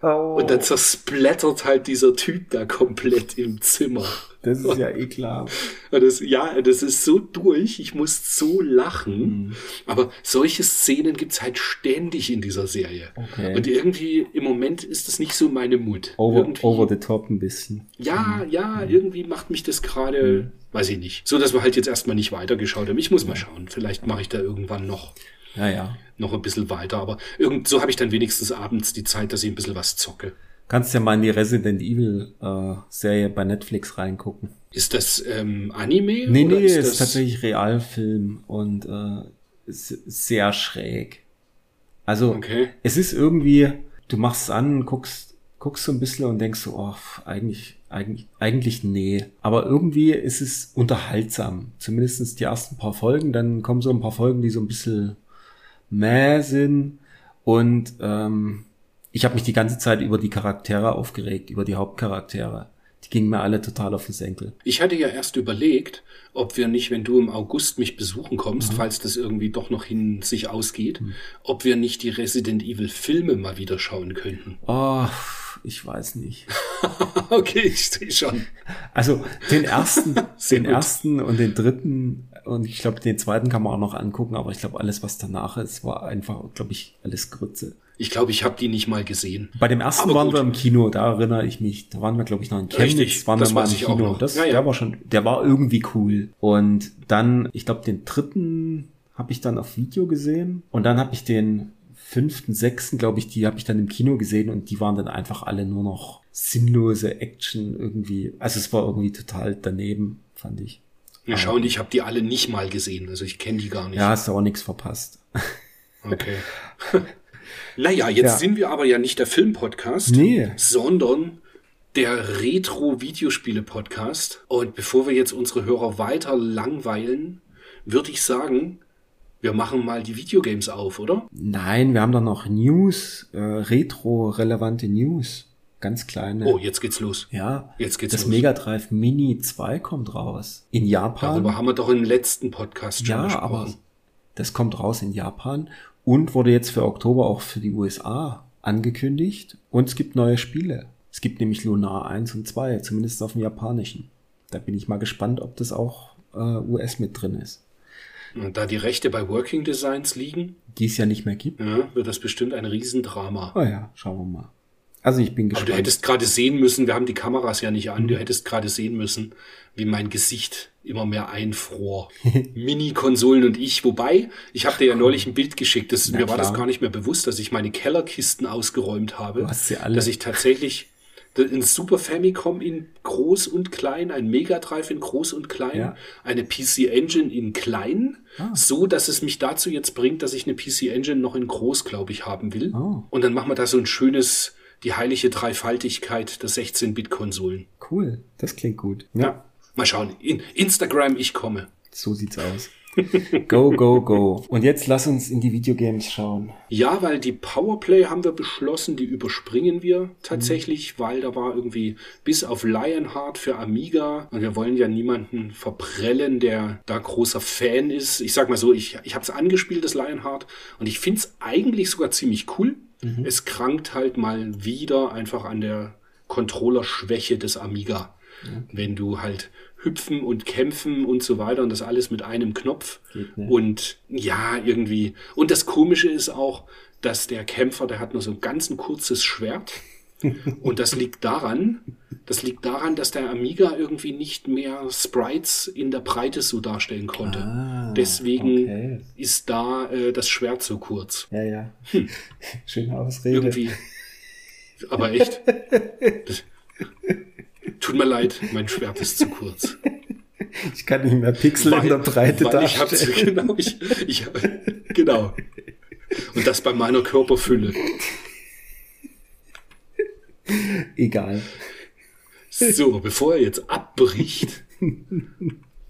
Speaker 3: Oh,
Speaker 2: Und dann zersplattert halt dieser Typ da komplett im Zimmer.
Speaker 3: das ist ja ekelhaft.
Speaker 2: Und Das, ja, das ist so durch, ich muss so lachen.
Speaker 3: Mhm.
Speaker 2: Aber solche Szenen gibt's halt ständig in dieser Serie.
Speaker 3: Okay.
Speaker 2: Und irgendwie im Moment ist das nicht so meine Mut.
Speaker 3: Over,
Speaker 2: irgendwie,
Speaker 3: over the top ein bisschen.
Speaker 2: ja, ja,
Speaker 3: Mhm.
Speaker 2: irgendwie macht mich das gerade, weiß ich nicht. So, dass wir halt jetzt erstmal nicht weitergeschaut haben. Ich muss mal schauen. Vielleicht mache ich da irgendwann noch,
Speaker 3: Ja, ja.
Speaker 2: Noch ein bisschen weiter. Aber irgend, so habe ich dann wenigstens abends die Zeit, dass ich ein bisschen was zocke.
Speaker 3: Kannst ja mal in die Resident Evil äh, Serie bei Netflix reingucken.
Speaker 2: Ist das ähm, Anime?
Speaker 3: Nee,
Speaker 2: oder
Speaker 3: nee,
Speaker 2: ist
Speaker 3: ist,
Speaker 2: das
Speaker 3: tatsächlich Realfilm und äh, ist sehr schräg. Also
Speaker 2: Okay.
Speaker 3: es ist irgendwie, du machst es an, guckst, guckst so ein bisschen und denkst so, oh, eigentlich, eigentlich, eigentlich nee. Aber irgendwie ist es unterhaltsam. Zumindest die ersten paar Folgen. Dann kommen so ein paar Folgen, die so ein bisschen mäh sind. Und ähm, ich habe mich die ganze Zeit über die Charaktere aufgeregt, über die Hauptcharaktere. Die gingen mir alle total auf den Senkel.
Speaker 2: Ich hatte ja erst überlegt, ob wir nicht, wenn du im August mich besuchen kommst, falls das irgendwie doch noch hin sich ausgeht, ob wir nicht die Resident Evil Filme mal wieder schauen könnten.
Speaker 3: Oh, ich weiß nicht. [LAUGHS]
Speaker 2: okay, ich sehe schon.
Speaker 3: Also den ersten, [LAUGHS] den
Speaker 2: gut.
Speaker 3: ersten und den dritten und ich glaube den zweiten kann man auch noch angucken, aber ich glaube alles, was danach ist, war einfach, glaube ich, alles Grütze.
Speaker 2: Ich glaube, ich habe die nicht mal gesehen.
Speaker 3: Bei dem ersten
Speaker 2: Aber
Speaker 3: waren
Speaker 2: gut.
Speaker 3: wir im Kino, da erinnere ich mich. Da waren wir, glaube ich, noch in Chemnitz,
Speaker 2: Richtig,
Speaker 3: waren
Speaker 2: das
Speaker 3: wir mal im Kino. Das,
Speaker 2: Ja, ja.
Speaker 3: Der war schon, der war irgendwie cool. Und dann, ich glaube, den dritten habe ich dann auf Video gesehen und dann habe ich den fünften, sechsten, glaube ich, die habe ich dann im Kino gesehen und die waren dann einfach alle nur noch sinnlose Action irgendwie. Also es war irgendwie total daneben, fand ich.
Speaker 2: Ja, schau, und ich habe die alle nicht mal gesehen. Also ich kenne die gar nicht.
Speaker 3: Ja, hast du auch nichts verpasst.
Speaker 2: Okay. [LAUGHS] naja, jetzt
Speaker 3: Ja.
Speaker 2: sind wir aber ja nicht der Filmpodcast,
Speaker 3: Nee.
Speaker 2: sondern der Retro-Videospiele-Podcast. Und bevor wir jetzt unsere Hörer weiter langweilen, würde ich sagen, wir machen mal die Videogames auf, oder?
Speaker 3: Nein, wir haben doch noch News, äh, retro-relevante News. Ganz kleine.
Speaker 2: Oh, jetzt geht's los.
Speaker 3: Ja,
Speaker 2: Jetzt geht's
Speaker 3: das
Speaker 2: los.
Speaker 3: Mega Drive Mini 2 kommt raus. In Japan.
Speaker 2: Darüber haben wir doch im letzten Podcast schon
Speaker 3: ja,
Speaker 2: gesprochen.
Speaker 3: aber das kommt raus in Japan und wurde jetzt für Oktober auch für die USA angekündigt. Und es gibt neue Spiele. Es gibt nämlich Lunar 1 und 2, zumindest auf dem japanischen. Da bin ich mal gespannt, ob das auch äh, US mit drin ist.
Speaker 2: Und da die Rechte bei Working Designs liegen,
Speaker 3: Die es ja nicht mehr gibt.
Speaker 2: ja, wird das bestimmt ein Riesendrama.
Speaker 3: Oh ja, schauen wir mal. Also ich bin
Speaker 2: Aber
Speaker 3: gespannt.
Speaker 2: du hättest gerade sehen müssen, wir haben die Kameras ja nicht
Speaker 3: Mhm.
Speaker 2: an, du hättest gerade sehen müssen, wie mein Gesicht immer mehr einfror. [LAUGHS] Mini-Konsolen und ich, wobei, ich habe dir ja neulich ein Bild geschickt, das,
Speaker 3: Na
Speaker 2: mir war das gar nicht mehr bewusst, dass ich meine Kellerkisten ausgeräumt habe.
Speaker 3: Hast sie alle.
Speaker 2: Dass ich tatsächlich ein Super Famicom in groß und klein, ein Mega Drive in groß und klein,
Speaker 3: Ja.
Speaker 2: eine PC Engine in klein,
Speaker 3: Ah.
Speaker 2: so dass es mich dazu jetzt bringt, dass ich eine PC Engine noch in groß, glaube ich, haben will.
Speaker 3: Oh.
Speaker 2: Und dann machen wir da so ein schönes, die heilige Dreifaltigkeit der 16-Bit-Konsolen.
Speaker 3: Cool, das klingt gut.
Speaker 2: Ja. Mal schauen. In Instagram, ich komme.
Speaker 3: So sieht's aus. [LAUGHS] Go, go, go. Und jetzt lass uns in die Videogames schauen.
Speaker 2: Ja, weil die Powerplay haben wir beschlossen, die überspringen wir tatsächlich, weil da war irgendwie bis auf Lionheart für Amiga und wir wollen ja niemanden verprellen, der da großer Fan ist. Ich sag mal so, ich, ich habe es angespielt, das Lionheart, und ich find's eigentlich sogar ziemlich cool. Es krankt halt mal wieder einfach an der Controllerschwäche des Amiga. Wenn du halt hüpfen und kämpfen und so weiter und das alles mit einem Knopf. Und ja, irgendwie. Und das Komische ist auch, dass der Kämpfer, der hat nur so ein ganz ein kurzes Schwert. [LAUGHS] Und das liegt daran, das liegt daran, dass der Amiga irgendwie nicht mehr Sprites in der Breite so darstellen konnte.
Speaker 3: Ah,
Speaker 2: Deswegen
Speaker 3: okay.
Speaker 2: ist da äh, das Schwert so kurz.
Speaker 3: Ja, ja. [LAUGHS] Schöne Ausrede.
Speaker 2: Irgendwie. Aber echt. [LAUGHS] Tut mir leid, mein Schwert ist zu kurz. [LAUGHS]
Speaker 3: Ich kann nicht mehr Pixel in der Breite
Speaker 2: weil ich [LAUGHS] genau, ich, ich, genau. Und das bei meiner Körperfülle.
Speaker 3: Egal.
Speaker 2: So, bevor er jetzt abbricht,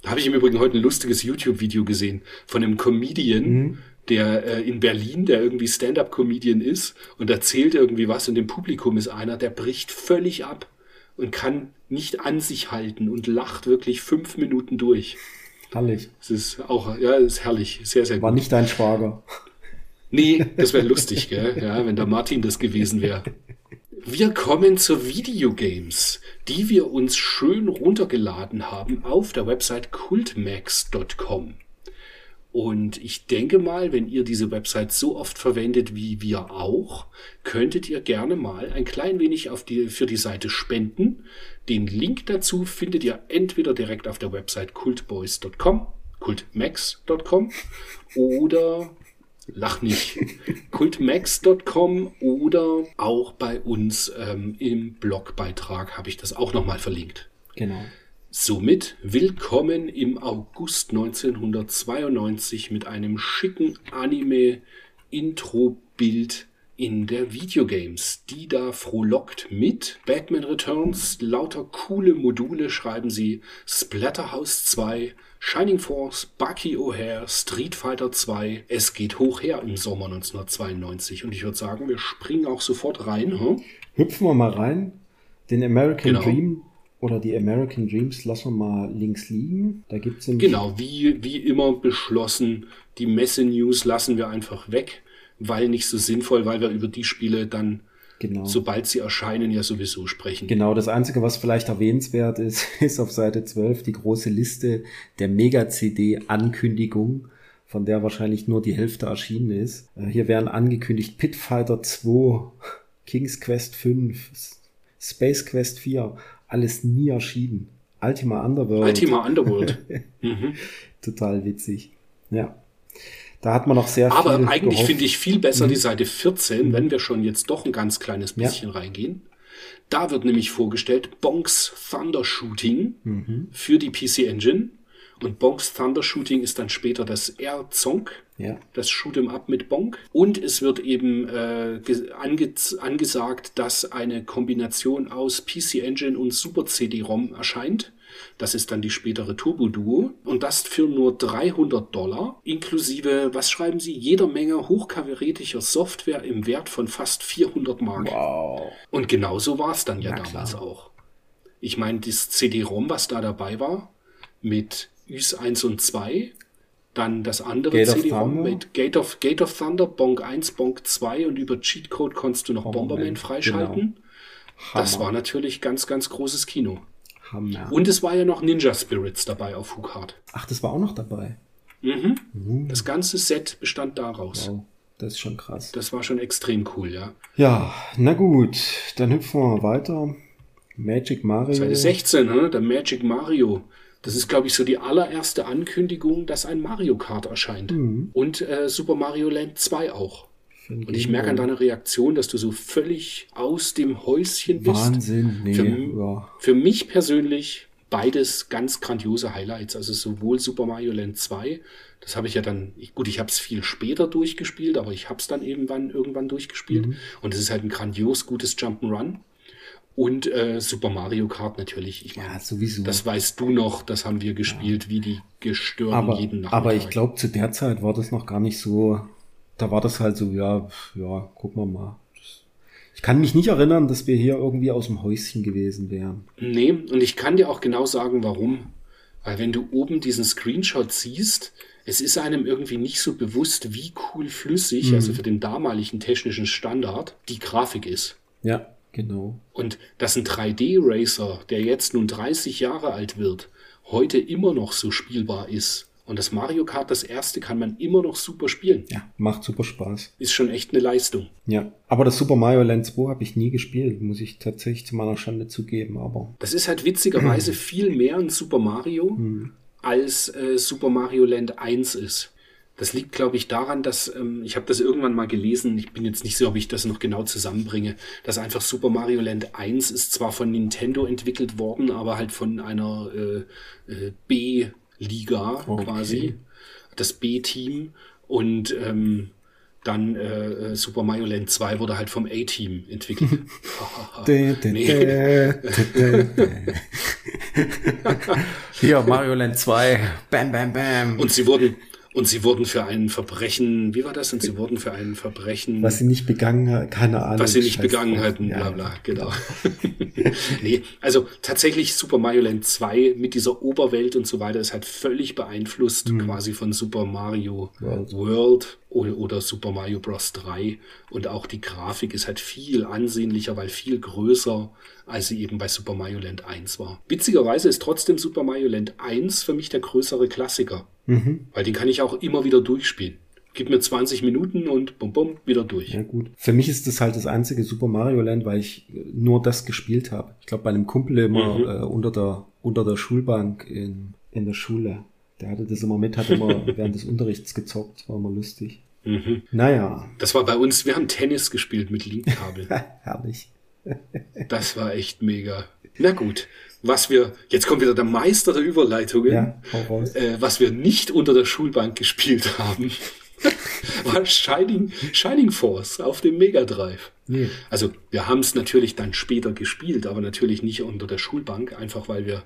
Speaker 2: habe ich im Übrigen heute ein lustiges YouTube-Video gesehen von einem Comedian, der äh, in Berlin, der irgendwie Stand-up-Comedian ist und erzählt irgendwie was und im Publikum ist einer, der bricht völlig ab und kann nicht an sich halten und lacht wirklich fünf Minuten durch.
Speaker 3: Herrlich.
Speaker 2: Das ist auch, ja, das ist herrlich. Sehr, sehr
Speaker 3: War
Speaker 2: gut.
Speaker 3: nicht dein Schwager.
Speaker 2: Nee, das wäre lustig, gell? Ja, wenn der Martin das gewesen wäre. Wir kommen zu Videogames, die wir uns schön runtergeladen haben auf der Website cultmax.com. Und ich denke mal, wenn ihr diese Website so oft verwendet wie wir auch, könntet ihr gerne mal ein klein wenig auf die, für die Seite spenden. Den Link dazu findet ihr entweder direkt auf der Website cultboys.com, cultmax.com oder lach nicht, [LAUGHS] cultmax.com oder auch bei uns ähm, im Blogbeitrag habe ich das auch nochmal verlinkt.
Speaker 3: Genau.
Speaker 2: Somit willkommen im August 1992 mit einem schicken Anime-Intro-Bild in der Videogames, die da frohlockt mit Batman Returns, lauter coole Module schreiben sie, Splatterhouse 2, Shining Force, Bucky O'Hare, Street Fighter 2. Es geht hoch her im Sommer 1992 und ich würde sagen, wir springen auch sofort rein. Hm?
Speaker 3: Hüpfen wir mal rein. Den American
Speaker 2: Genau.
Speaker 3: Dream oder die American Dreams lassen wir mal links liegen. Da gibt es
Speaker 2: Genau, wie, wie immer beschlossen, die Messe-News lassen wir einfach weg, weil nicht so sinnvoll, weil wir über die Spiele dann,
Speaker 3: Genau.
Speaker 2: sobald sie erscheinen, ja sowieso sprechen.
Speaker 3: Genau, das Einzige, was vielleicht erwähnenswert ist, [LAUGHS] ist auf Seite 12 die große Liste der Mega-CD-Ankündigung, von der wahrscheinlich nur die Hälfte erschienen ist. Äh, Hier werden angekündigt Pit Fighter 2, King's Quest 5, S- Space Quest 4, alles nie erschienen. Ultima Underworld.
Speaker 2: Ultima Underworld. [LAUGHS] mhm.
Speaker 3: Total witzig. Ja. Da hat man noch sehr
Speaker 2: Aber
Speaker 3: viel
Speaker 2: eigentlich
Speaker 3: gehofft.
Speaker 2: finde ich viel besser die Seite 14, wenn wir schon jetzt doch ein ganz kleines
Speaker 3: Ja.
Speaker 2: bisschen reingehen. Da wird nämlich vorgestellt Bonks Thunder Shooting
Speaker 3: Mhm.
Speaker 2: für die PC Engine. Und Bonks Thunder Shooting ist dann später das R-Zonk.
Speaker 3: Ja.
Speaker 2: das Shoot'em Up mit Bonk. Und es wird eben äh, ge- ange angesagt, dass eine Kombination aus PC Engine und Super CD-ROM erscheint. Das ist dann die spätere Turbo Duo. Und das für nur 300 Dollar, inklusive, was schreiben Sie, jeder Menge hochkarätiger Software im Wert von fast 400 Mark.
Speaker 3: Wow.
Speaker 2: Und genau so war es dann ja
Speaker 3: Na
Speaker 2: damals
Speaker 3: klar.
Speaker 2: auch. Ich meine, das CD-ROM, was da dabei war, mit Ys 1 und 2, dann das andere
Speaker 3: Gate
Speaker 2: CD-ROM mit Gate of, Gate of Thunder, Bonk 1, Bonk 2 und über Cheatcode konntest du noch
Speaker 3: Bomberman,
Speaker 2: Bomberman freischalten. Das
Speaker 3: Hammer.
Speaker 2: war natürlich ganz, ganz großes Kino.
Speaker 3: Hammer.
Speaker 2: Und es war ja noch Ninja Spirits dabei auf Hookhard.
Speaker 3: Ach, das war auch noch dabei.
Speaker 2: Mhm. Das ganze Set bestand daraus.
Speaker 3: Wow. Das ist schon krass.
Speaker 2: Das war schon extrem cool, ja.
Speaker 3: Ja, na gut. Dann hüpfen wir mal weiter. Magic Mario.
Speaker 2: Seite 16, ne? der Magic Mario. Das ist, glaube ich, so die allererste Ankündigung, dass ein Mario Kart erscheint.
Speaker 3: Mhm.
Speaker 2: Und äh, Super Mario Land 2 auch. Und ich merke an deiner Reaktion, dass du so völlig aus dem Häuschen bist.
Speaker 3: Wahnsinn. Nee,
Speaker 2: Für,
Speaker 3: ja.
Speaker 2: für mich persönlich beides ganz grandiose Highlights. Also sowohl Super Mario Land 2, das habe ich ja dann, ich, gut, ich habe es viel später durchgespielt, aber ich habe es dann irgendwann, irgendwann durchgespielt.
Speaker 3: Mhm.
Speaker 2: Und es ist halt ein grandios gutes Jump'n'Run. Und äh, Super Mario Kart natürlich. Ich meine,
Speaker 3: Ja, sowieso.
Speaker 2: das weißt du noch, das haben wir gespielt, wie die gestört
Speaker 3: aber,
Speaker 2: jeden Nachmittag.
Speaker 3: aber ich glaube, zu der Zeit war das noch gar nicht so. Da war das halt so, ja, ja, gucken wir mal. Ich kann mich nicht erinnern, dass wir hier irgendwie aus dem Häuschen gewesen wären.
Speaker 2: Nee, und ich kann dir auch genau sagen, warum. Weil wenn du oben diesen Screenshot siehst, es ist einem irgendwie nicht so bewusst, wie cool flüssig,
Speaker 3: Mhm.
Speaker 2: also für den damaligen technischen Standard, die Grafik ist.
Speaker 3: Ja, genau.
Speaker 2: Und dass ein 3D-Racer, der jetzt nun 30 Jahre alt wird, heute immer noch so spielbar ist. Und das Mario Kart, das erste, kann man immer noch super spielen.
Speaker 3: Ja, macht super Spaß.
Speaker 2: Ist schon echt eine Leistung.
Speaker 3: Ja, aber das Super Mario Land 2 habe ich nie gespielt, muss ich tatsächlich zu meiner Schande zugeben, aber
Speaker 2: Das ist halt witzigerweise [CLEARS THROAT] viel mehr ein Super Mario, als äh, Super Mario Land 1 ist. Das liegt, glaube ich, daran, dass ähm, ich habe das irgendwann mal gelesen. Ich bin jetzt nicht sicher, ob ich das noch genau zusammenbringe. Dass einfach Super Mario Land 1 ist zwar von Nintendo entwickelt worden, aber halt von einer äh, äh, B-Liga
Speaker 3: Okay.
Speaker 2: quasi, das B-Team und ähm, dann äh, äh, Super Mario Land 2 wurde halt vom A-Team entwickelt. [LAUGHS]
Speaker 3: Hier, [LAUGHS] Mario Land 2. Bam, bam, bam.
Speaker 2: Und sie wurden, Und sie wurden für ein Verbrechen, wie war das? Und sie wurden für ein Verbrechen.
Speaker 3: Was sie nicht begangen haben, keine Ahnung.
Speaker 2: Was sie nicht begangen hatten, bla bla, genau. [LAUGHS] nee, also tatsächlich Super Mario Land 2 mit dieser Oberwelt und so weiter ist halt völlig beeinflusst quasi von Super Mario
Speaker 3: World.
Speaker 2: World, oder, Super Mario Bros. 3 und auch die Grafik ist halt viel ansehnlicher, weil viel größer, als sie eben bei Super Mario Land 1 war. Witzigerweise ist trotzdem Super Mario Land 1 für mich der größere Klassiker, weil den kann ich auch immer wieder durchspielen. Gib mir 20 Minuten und bum bum, wieder durch.
Speaker 3: Ja, gut. Für mich ist das halt das einzige Super Mario Land, weil ich äh, nur das gespielt habe. Ich glaube, bei einem Kumpel immer
Speaker 2: Mhm.
Speaker 3: äh, unter der unter der Schulbank in, in der Schule. Der hatte das immer mit, hat immer [LAUGHS] während des Unterrichts gezockt. War immer lustig.
Speaker 2: Mhm.
Speaker 3: Naja,
Speaker 2: Das war bei uns, wir haben Tennis gespielt mit Linkkabel. [LAUGHS]
Speaker 3: herrlich.
Speaker 2: Das war echt mega. Na gut, was wir, jetzt kommt wieder der Meister der Überleitungen.
Speaker 3: Ja.
Speaker 2: Äh, was wir nicht unter der Schulbank gespielt haben, [LAUGHS] war Shining, Shining Force auf dem Mega Drive.
Speaker 3: Nee.
Speaker 2: Also wir haben es natürlich dann später gespielt, aber natürlich nicht unter der Schulbank, einfach weil wir,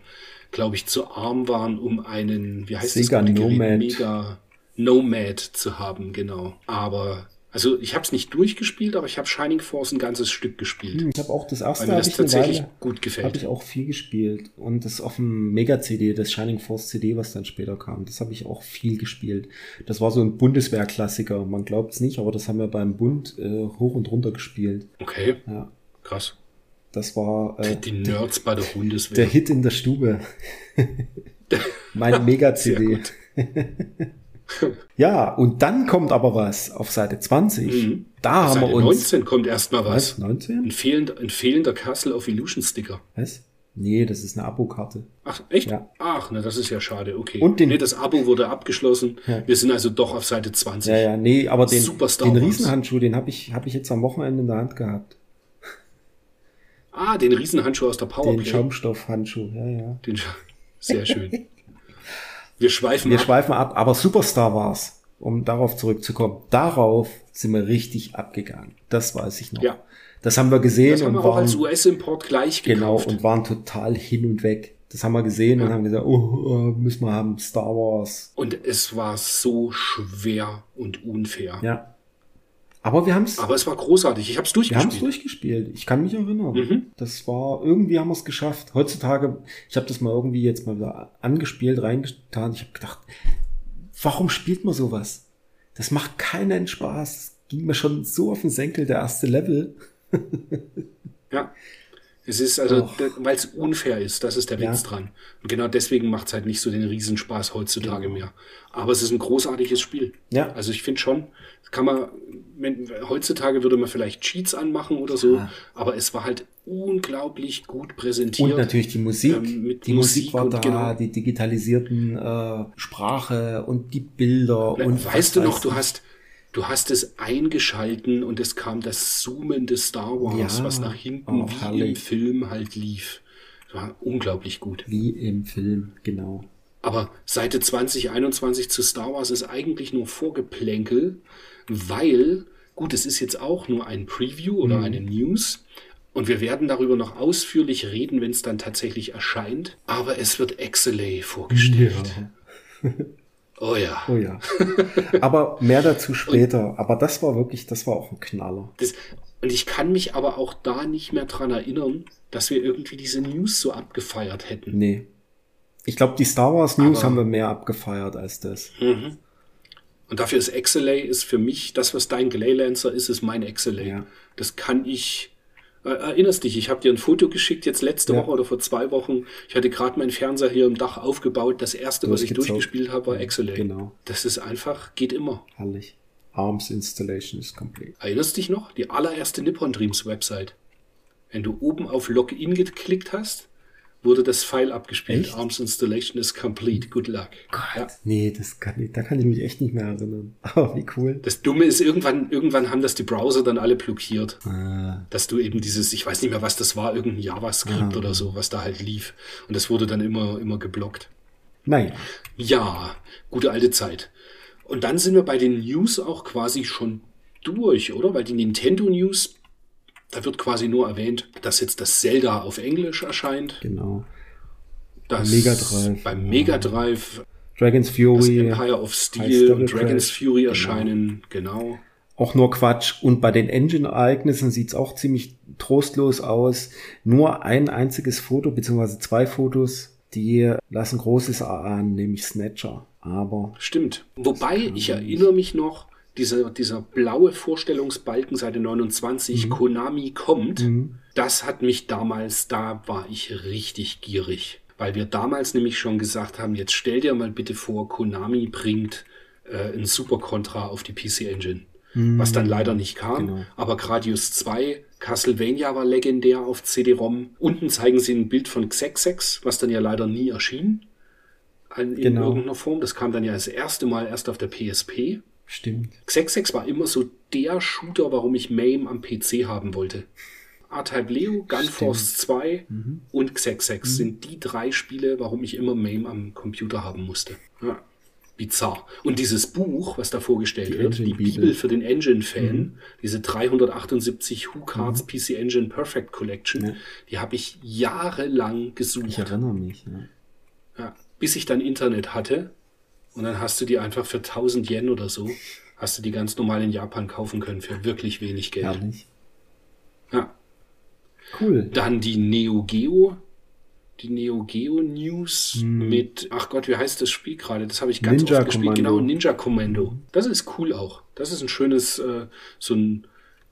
Speaker 2: glaube ich, zu arm waren, um einen, wie heißt
Speaker 3: Sega
Speaker 2: das?
Speaker 3: Nomad.
Speaker 2: Mega Nomad zu haben, genau. Aber also ich habe es nicht durchgespielt, aber ich habe Shining Force ein ganzes Stück gespielt.
Speaker 3: Ich habe auch das erste
Speaker 2: Weil das tatsächlich
Speaker 3: Weile,
Speaker 2: gut gefällt.
Speaker 3: Habe ich auch viel gespielt. Und das auf dem Mega-CD, das Shining Force CD, was dann später kam, das habe ich auch viel gespielt. Das war so ein Bundeswehr-Klassiker. Man glaubt es nicht, aber das haben wir beim Bund äh, hoch und runter gespielt.
Speaker 2: Okay,
Speaker 3: Ja,
Speaker 2: krass.
Speaker 3: Das war äh,
Speaker 2: Die Nerds bei der Bundeswehr.
Speaker 3: der Hit in der Stube. [LAUGHS] mein Mega-CD. [LAUGHS] ja, und dann kommt aber was auf Seite 20.
Speaker 2: Mhm.
Speaker 3: Da haben
Speaker 2: Seite
Speaker 3: wir uns.
Speaker 2: 19 kommt erstmal was.
Speaker 3: Was? 19?
Speaker 2: Ein fehlender, ein fehlender Castle of Illusion Sticker.
Speaker 3: Was? Nee, das ist eine Abokarte.
Speaker 2: Ach, echt?
Speaker 3: Ja.
Speaker 2: Ach, na, das ist ja schade. Okay.
Speaker 3: Und den-
Speaker 2: nee, das Abo wurde abgeschlossen.
Speaker 3: Ja.
Speaker 2: Wir sind also doch auf Seite 20.
Speaker 3: Ja, ja, nee, aber den, den. Riesenhandschuh, den habe ich, hab ich jetzt am Wochenende in der Hand gehabt.
Speaker 2: Ah, den Riesenhandschuh aus der
Speaker 3: Den
Speaker 2: Powerplay.
Speaker 3: Schaumstoffhandschuh, ja, ja.
Speaker 2: Den Scha Sehr schön. [LAUGHS] Wir schweifen
Speaker 3: Wir
Speaker 2: ab.
Speaker 3: schweifen ab, aber Superstar war's, um darauf zurückzukommen. Darauf sind wir richtig abgegangen. Das weiß ich noch.
Speaker 2: Ja.
Speaker 3: Das haben wir gesehen
Speaker 2: Das haben
Speaker 3: und
Speaker 2: wir auch als
Speaker 3: waren,
Speaker 2: US-Import gleich
Speaker 3: genau,
Speaker 2: gekauft.
Speaker 3: und waren total hin und weg. Das haben wir gesehen und haben gesagt, oh, oh, müssen wir haben Star Wars.
Speaker 2: Und es war so schwer und unfair.
Speaker 3: Ja. Aber wir haben's
Speaker 2: Aber es war großartig. Ich habe es
Speaker 3: Wir haben es
Speaker 2: durchgespielt.
Speaker 3: durchgespielt. Ich kann mich erinnern.
Speaker 2: Mhm.
Speaker 3: Das war, irgendwie haben wir es geschafft. Heutzutage, ich habe das mal irgendwie jetzt mal wieder angespielt, reingetan. Ich habe gedacht, warum spielt man sowas? Das macht keinen Spaß. Das ging mir schon so auf den Senkel, der erste Level.
Speaker 2: Ja. [LAUGHS] Es ist also, weil es unfair ist, das ist der
Speaker 3: Ja.
Speaker 2: Witz dran. Und genau deswegen macht es halt nicht so den Riesenspaß heutzutage mehr. Aber es ist ein großartiges Spiel.
Speaker 3: Ja.
Speaker 2: Also ich finde schon, kann man, wenn, heutzutage würde man vielleicht Cheats anmachen oder so,
Speaker 3: Ja.
Speaker 2: aber es war halt unglaublich gut präsentiert.
Speaker 3: Und natürlich die Musik.
Speaker 2: Ähm,
Speaker 3: die Musik,
Speaker 2: Musik
Speaker 3: war
Speaker 2: und
Speaker 3: da,
Speaker 2: genau.
Speaker 3: die digitalisierten äh, Sprache und die Bilder.
Speaker 2: Na,
Speaker 3: und
Speaker 2: weißt du noch, du hast, du hast es eingeschalten und es kam das zoomende Star Wars,
Speaker 3: Ja.
Speaker 2: was nach hinten
Speaker 3: Oh,
Speaker 2: wie im
Speaker 3: herrlich.
Speaker 2: Film halt lief. Das war unglaublich gut.
Speaker 3: Wie im Film, genau.
Speaker 2: Aber Seite 2021 zu Star Wars ist eigentlich nur Vorgeplänkel, weil, gut, es ist jetzt auch nur ein Preview
Speaker 3: Mhm.
Speaker 2: oder eine News. Und wir werden darüber noch ausführlich reden, wenn es dann tatsächlich erscheint. Aber es wird Exelay vorgestellt. [LAUGHS] Oh ja.
Speaker 3: Oh ja. Aber mehr dazu später. Aber das war wirklich, das war auch ein Knaller.
Speaker 2: Das, und ich kann mich aber auch da nicht mehr dran erinnern, dass wir irgendwie diese News so abgefeiert hätten.
Speaker 3: Nee. Ich glaube, die Star Wars News
Speaker 2: Aber-
Speaker 3: haben wir mehr abgefeiert als das.
Speaker 2: Mhm. Und dafür ist Exelay ist für mich, das, was dein Glaylancer ist, ist mein Exelay.
Speaker 3: Ja.
Speaker 2: Das kann ich. Erinnerst dich, ich habe dir ein Foto geschickt, jetzt letzte
Speaker 3: Ja.
Speaker 2: Woche oder vor zwei Wochen. Ich hatte gerade meinen Fernseher hier im Dach aufgebaut. Das erste, was ich durchgespielt habe, war Exelay.
Speaker 3: Genau.
Speaker 2: Das ist einfach, geht immer.
Speaker 3: Herrlich. Arms Installation is complete.
Speaker 2: Erinnerst dich noch? Die allererste Nippon Dreams Website. Wenn du oben auf Login geklickt hast, wurde das File abgespielt.
Speaker 3: Echt?
Speaker 2: Arms Installation is complete. Good luck. Ja.
Speaker 3: Nee, das kann ich, da kann ich mich echt nicht mehr erinnern. [LAUGHS] Aber wie cool.
Speaker 2: Das Dumme ist, irgendwann, irgendwann haben das die Browser dann alle blockiert.
Speaker 3: Ah,
Speaker 2: Dass du eben dieses, ich weiß nicht mehr, was das war, irgendein JavaScript
Speaker 3: Ja.
Speaker 2: oder so, was da halt lief. Und das wurde dann immer, immer geblockt.
Speaker 3: naja.
Speaker 2: Ja, gute alte Zeit. Und dann sind wir bei den News auch quasi schon durch, oder? Weil die Nintendo News, da wird quasi nur erwähnt, dass jetzt das Zelda auf Englisch erscheint.
Speaker 3: Genau.
Speaker 2: Das
Speaker 3: Mega Drive.
Speaker 2: Beim Mega Drive
Speaker 3: Dragon's
Speaker 2: Das
Speaker 3: Fury.
Speaker 2: Empire of Steel und Dragon's
Speaker 3: Crash.
Speaker 2: Fury
Speaker 3: Genau.
Speaker 2: erscheinen, genau.
Speaker 3: Auch nur Quatsch. Und bei den Engine-Ereignissen sieht's auch ziemlich trostlos aus. Nur ein einziges Foto, beziehungsweise zwei Fotos, die lassen Großes erahnen, nämlich Snatcher. Aber
Speaker 2: Stimmt. Wobei, ich erinnere mich noch, dieser, dieser blaue Vorstellungsbalken Seite 29,
Speaker 3: Mhm.
Speaker 2: Konami kommt, das hat mich damals, da war ich richtig gierig. Weil wir damals nämlich schon gesagt haben, jetzt stell dir mal bitte vor, Konami bringt äh, ein Super Contra auf die PC Engine. Was dann leider nicht kam.
Speaker 3: Genau.
Speaker 2: Aber Gradius 2, Castlevania war legendär auf CD-ROM. Unten zeigen sie ein Bild von Xexex, was dann ja leider nie erschien. In, in
Speaker 3: Genau.
Speaker 2: irgendeiner Form. Das kam dann ja das erste Mal erst auf der PSP.
Speaker 3: Stimmt.
Speaker 2: Xexex war immer so der Shooter, warum ich MAME am PC haben wollte. A-Type Leo, Gunforce 2
Speaker 3: Mhm.
Speaker 2: und Xexex sind die drei Spiele, warum ich immer MAME am Computer haben musste. Ja. Bizarr. Und dieses Buch, was da vorgestellt
Speaker 3: Die
Speaker 2: wird, die. Bibel für den Engine-Fan, diese 378 Who Cards PC Engine Perfect Collection,
Speaker 3: Ja.
Speaker 2: die habe ich jahrelang gesucht.
Speaker 3: Ich erinnere mich. Ja.
Speaker 2: Ja, bis ich dann Internet hatte und dann hast du die einfach für 1000 Yen oder so, hast du die ganz normal in Japan kaufen können für wirklich wenig Geld.
Speaker 3: Herrlich.
Speaker 2: Ja.
Speaker 3: Cool.
Speaker 2: Dann die Neo Geo, die Neo Geo News mit, ach Gott, wie heißt das Spiel gerade? Das habe ich ganz
Speaker 3: Ninja
Speaker 2: oft gespielt.
Speaker 3: Commando.
Speaker 2: Genau, Ninja Commando. Das ist cool auch. Das ist ein schönes, äh, so ein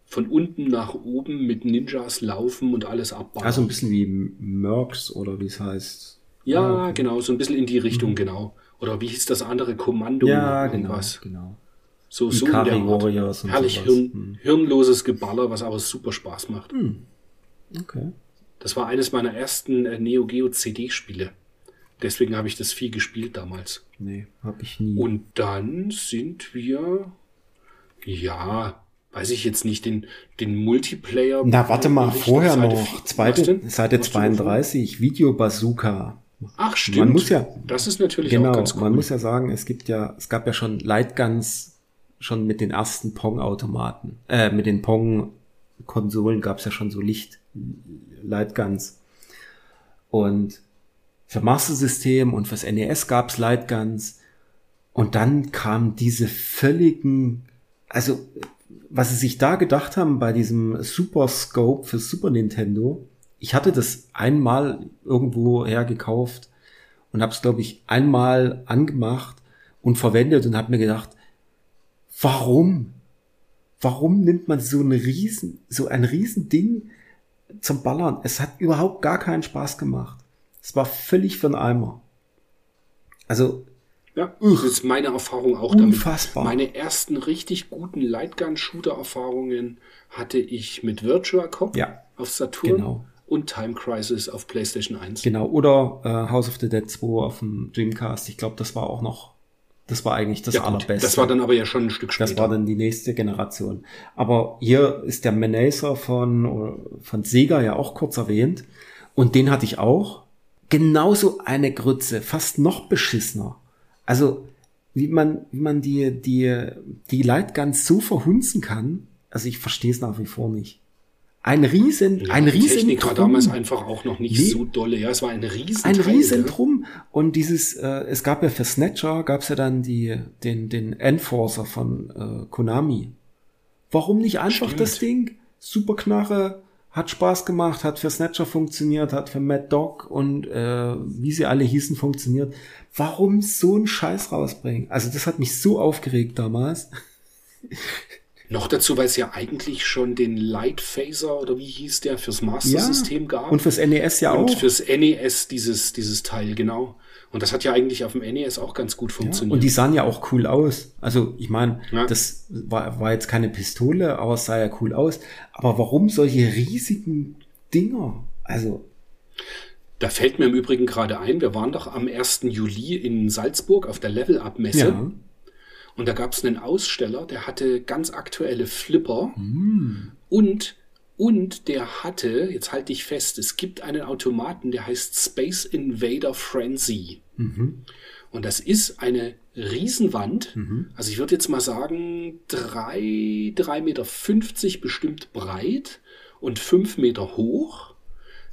Speaker 2: von unten nach oben mit Ninjas laufen und alles abbauen.
Speaker 3: Also ein bisschen wie Mercs oder wie es heißt.
Speaker 2: ja, genau, so ein bisschen in die Richtung, genau. Oder wie hieß das andere Kommando?
Speaker 3: Ja, genau.
Speaker 2: irgendwas.
Speaker 3: genau.
Speaker 2: So, so
Speaker 3: Ikari. Warriors und
Speaker 2: Herrlich
Speaker 3: sowas.
Speaker 2: hirn,
Speaker 3: Hm.
Speaker 2: hirnloses Geballer, was aber super Spaß macht.
Speaker 3: Okay.
Speaker 2: Das war eines meiner ersten äh, Neo Geo CD-Spiele. Deswegen habe ich das viel gespielt damals.
Speaker 3: Nee, hab ich nie.
Speaker 2: Und dann sind wir, ja, weiß ich jetzt nicht, den, den Multiplayer.
Speaker 3: Na, warte mal, vorher noch. Zweite? Seite
Speaker 2: Was du davon?
Speaker 3: 32, Video Bazooka.
Speaker 2: Ach, stimmt.
Speaker 3: Man muss ja-
Speaker 2: das ist natürlich
Speaker 3: Genau,
Speaker 2: auch ganz cool.
Speaker 3: man muss ja sagen, es gibt ja, es gab ja schon Lightguns schon mit den ersten Pong-Automaten. Äh, mit den Pong-Konsolen gab es ja schon so Licht Lightguns. Und für Master System und fürs NES gab es Lightguns. Und dann kamen diese völligen, also was sie sich da gedacht haben bei diesem Super Scope für Super Nintendo. Ich hatte das einmal irgendwo hergekauft und habe es, glaube ich, einmal angemacht und verwendet und habe mir gedacht, warum? Warum nimmt man so ein riesen, so ein riesen Ding zum Ballern? Es hat überhaupt gar keinen Spaß gemacht. Es war völlig für den Eimer. Also
Speaker 2: Ja, das ist meine Erfahrung auch damit.
Speaker 3: Unfassbar.
Speaker 2: Meine ersten richtig guten Lightgun-Shooter-Erfahrungen hatte ich mit Virtua Cop
Speaker 3: Ja,
Speaker 2: auf Saturn
Speaker 3: genau.
Speaker 2: Und Time Crisis auf PlayStation 1.
Speaker 3: Genau, oder äh, House of the Dead 2 auf dem Dreamcast. Ich glaube, das war auch noch, das war eigentlich das
Speaker 2: Ja,
Speaker 3: allerbeste.
Speaker 2: das war dann aber ja schon ein Stück später.
Speaker 3: Das war dann die nächste Generation. Aber hier ist der Menacer von, von Sega ja auch kurz erwähnt. Und den hatte ich auch. Genauso eine Grütze, fast noch beschissener. Also, wie man, wie man die, die, die Lightguns so verhunzen kann, also ich verstehe es nach wie vor nicht. Ein riesen,
Speaker 2: Ja,
Speaker 3: ein
Speaker 2: die
Speaker 3: riesen
Speaker 2: Technik war
Speaker 3: Drum.
Speaker 2: damals einfach auch noch nicht
Speaker 3: Nee.
Speaker 2: so dolle. Ja, es war ein riesen
Speaker 3: Ein
Speaker 2: Teil,
Speaker 3: riesen
Speaker 2: ja.
Speaker 3: Drum. Und dieses, äh, es gab ja für Snatcher, gab es ja dann die, den, den Enforcer von äh, Konami. Warum nicht einfach
Speaker 2: Stimmt.
Speaker 3: das Ding? Super Knarre, hat Spaß gemacht, hat für Snatcher funktioniert, hat für Mad Dog und äh, wie sie alle hießen funktioniert. Warum so einen Scheiß rausbringen? Also das hat mich so aufgeregt damals.
Speaker 2: Noch dazu, weil es ja eigentlich schon den Light Phaser oder wie hieß der fürs Master System gab.
Speaker 3: Und fürs NES ja
Speaker 2: und
Speaker 3: auch.
Speaker 2: fürs NES dieses, dieses Teil, genau. Und das hat ja eigentlich auf dem NES auch ganz gut funktioniert.
Speaker 3: Und die sahen ja auch cool aus. Also ich meine,
Speaker 2: Ja.
Speaker 3: das war, war jetzt keine Pistole, aber es sah ja cool aus. Aber warum solche riesigen Dinger? Also,
Speaker 2: Da fällt mir im Übrigen gerade ein, wir waren doch am 1. Juli in Salzburg auf der Level-Up-Messe.
Speaker 3: ja.
Speaker 2: Und da gab es einen Aussteller, der hatte ganz aktuelle Flipper. Und, und der hatte, jetzt halte ich fest, es gibt einen Automaten, der heißt Space Invader Frenzy. Und das ist eine Riesenwand. Also ich würde jetzt mal sagen, drei, drei Meter fünfzig bestimmt breit und fünf Meter hoch.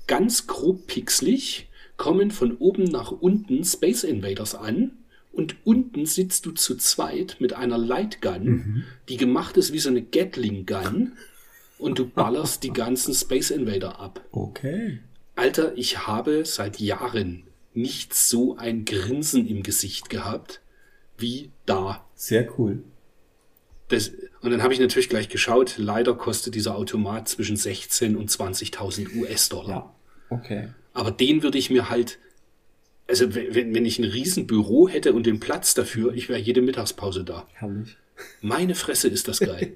Speaker 2: Ganz grob pixelig kommen von oben nach unten Space Invaders an und unten sitzt du zu zweit mit einer Lightgun, die gemacht ist wie so eine Gatling Gun und du ballerst die ganzen Space Invader ab.
Speaker 3: Okay.
Speaker 2: Alter, ich habe seit Jahren nicht so ein Grinsen im Gesicht gehabt wie da.
Speaker 3: Sehr cool.
Speaker 2: Das, und dann habe ich natürlich gleich geschaut, leider kostet dieser Automat zwischen 16 und 20.000 US-Dollar.
Speaker 3: Ja. Okay.
Speaker 2: Aber den würde ich mir halt, also wenn, wenn ich ein Riesenbüro hätte und den Platz dafür, ich wäre jede Mittagspause da.
Speaker 3: Herrlich.
Speaker 2: Meine Fresse ist das geil.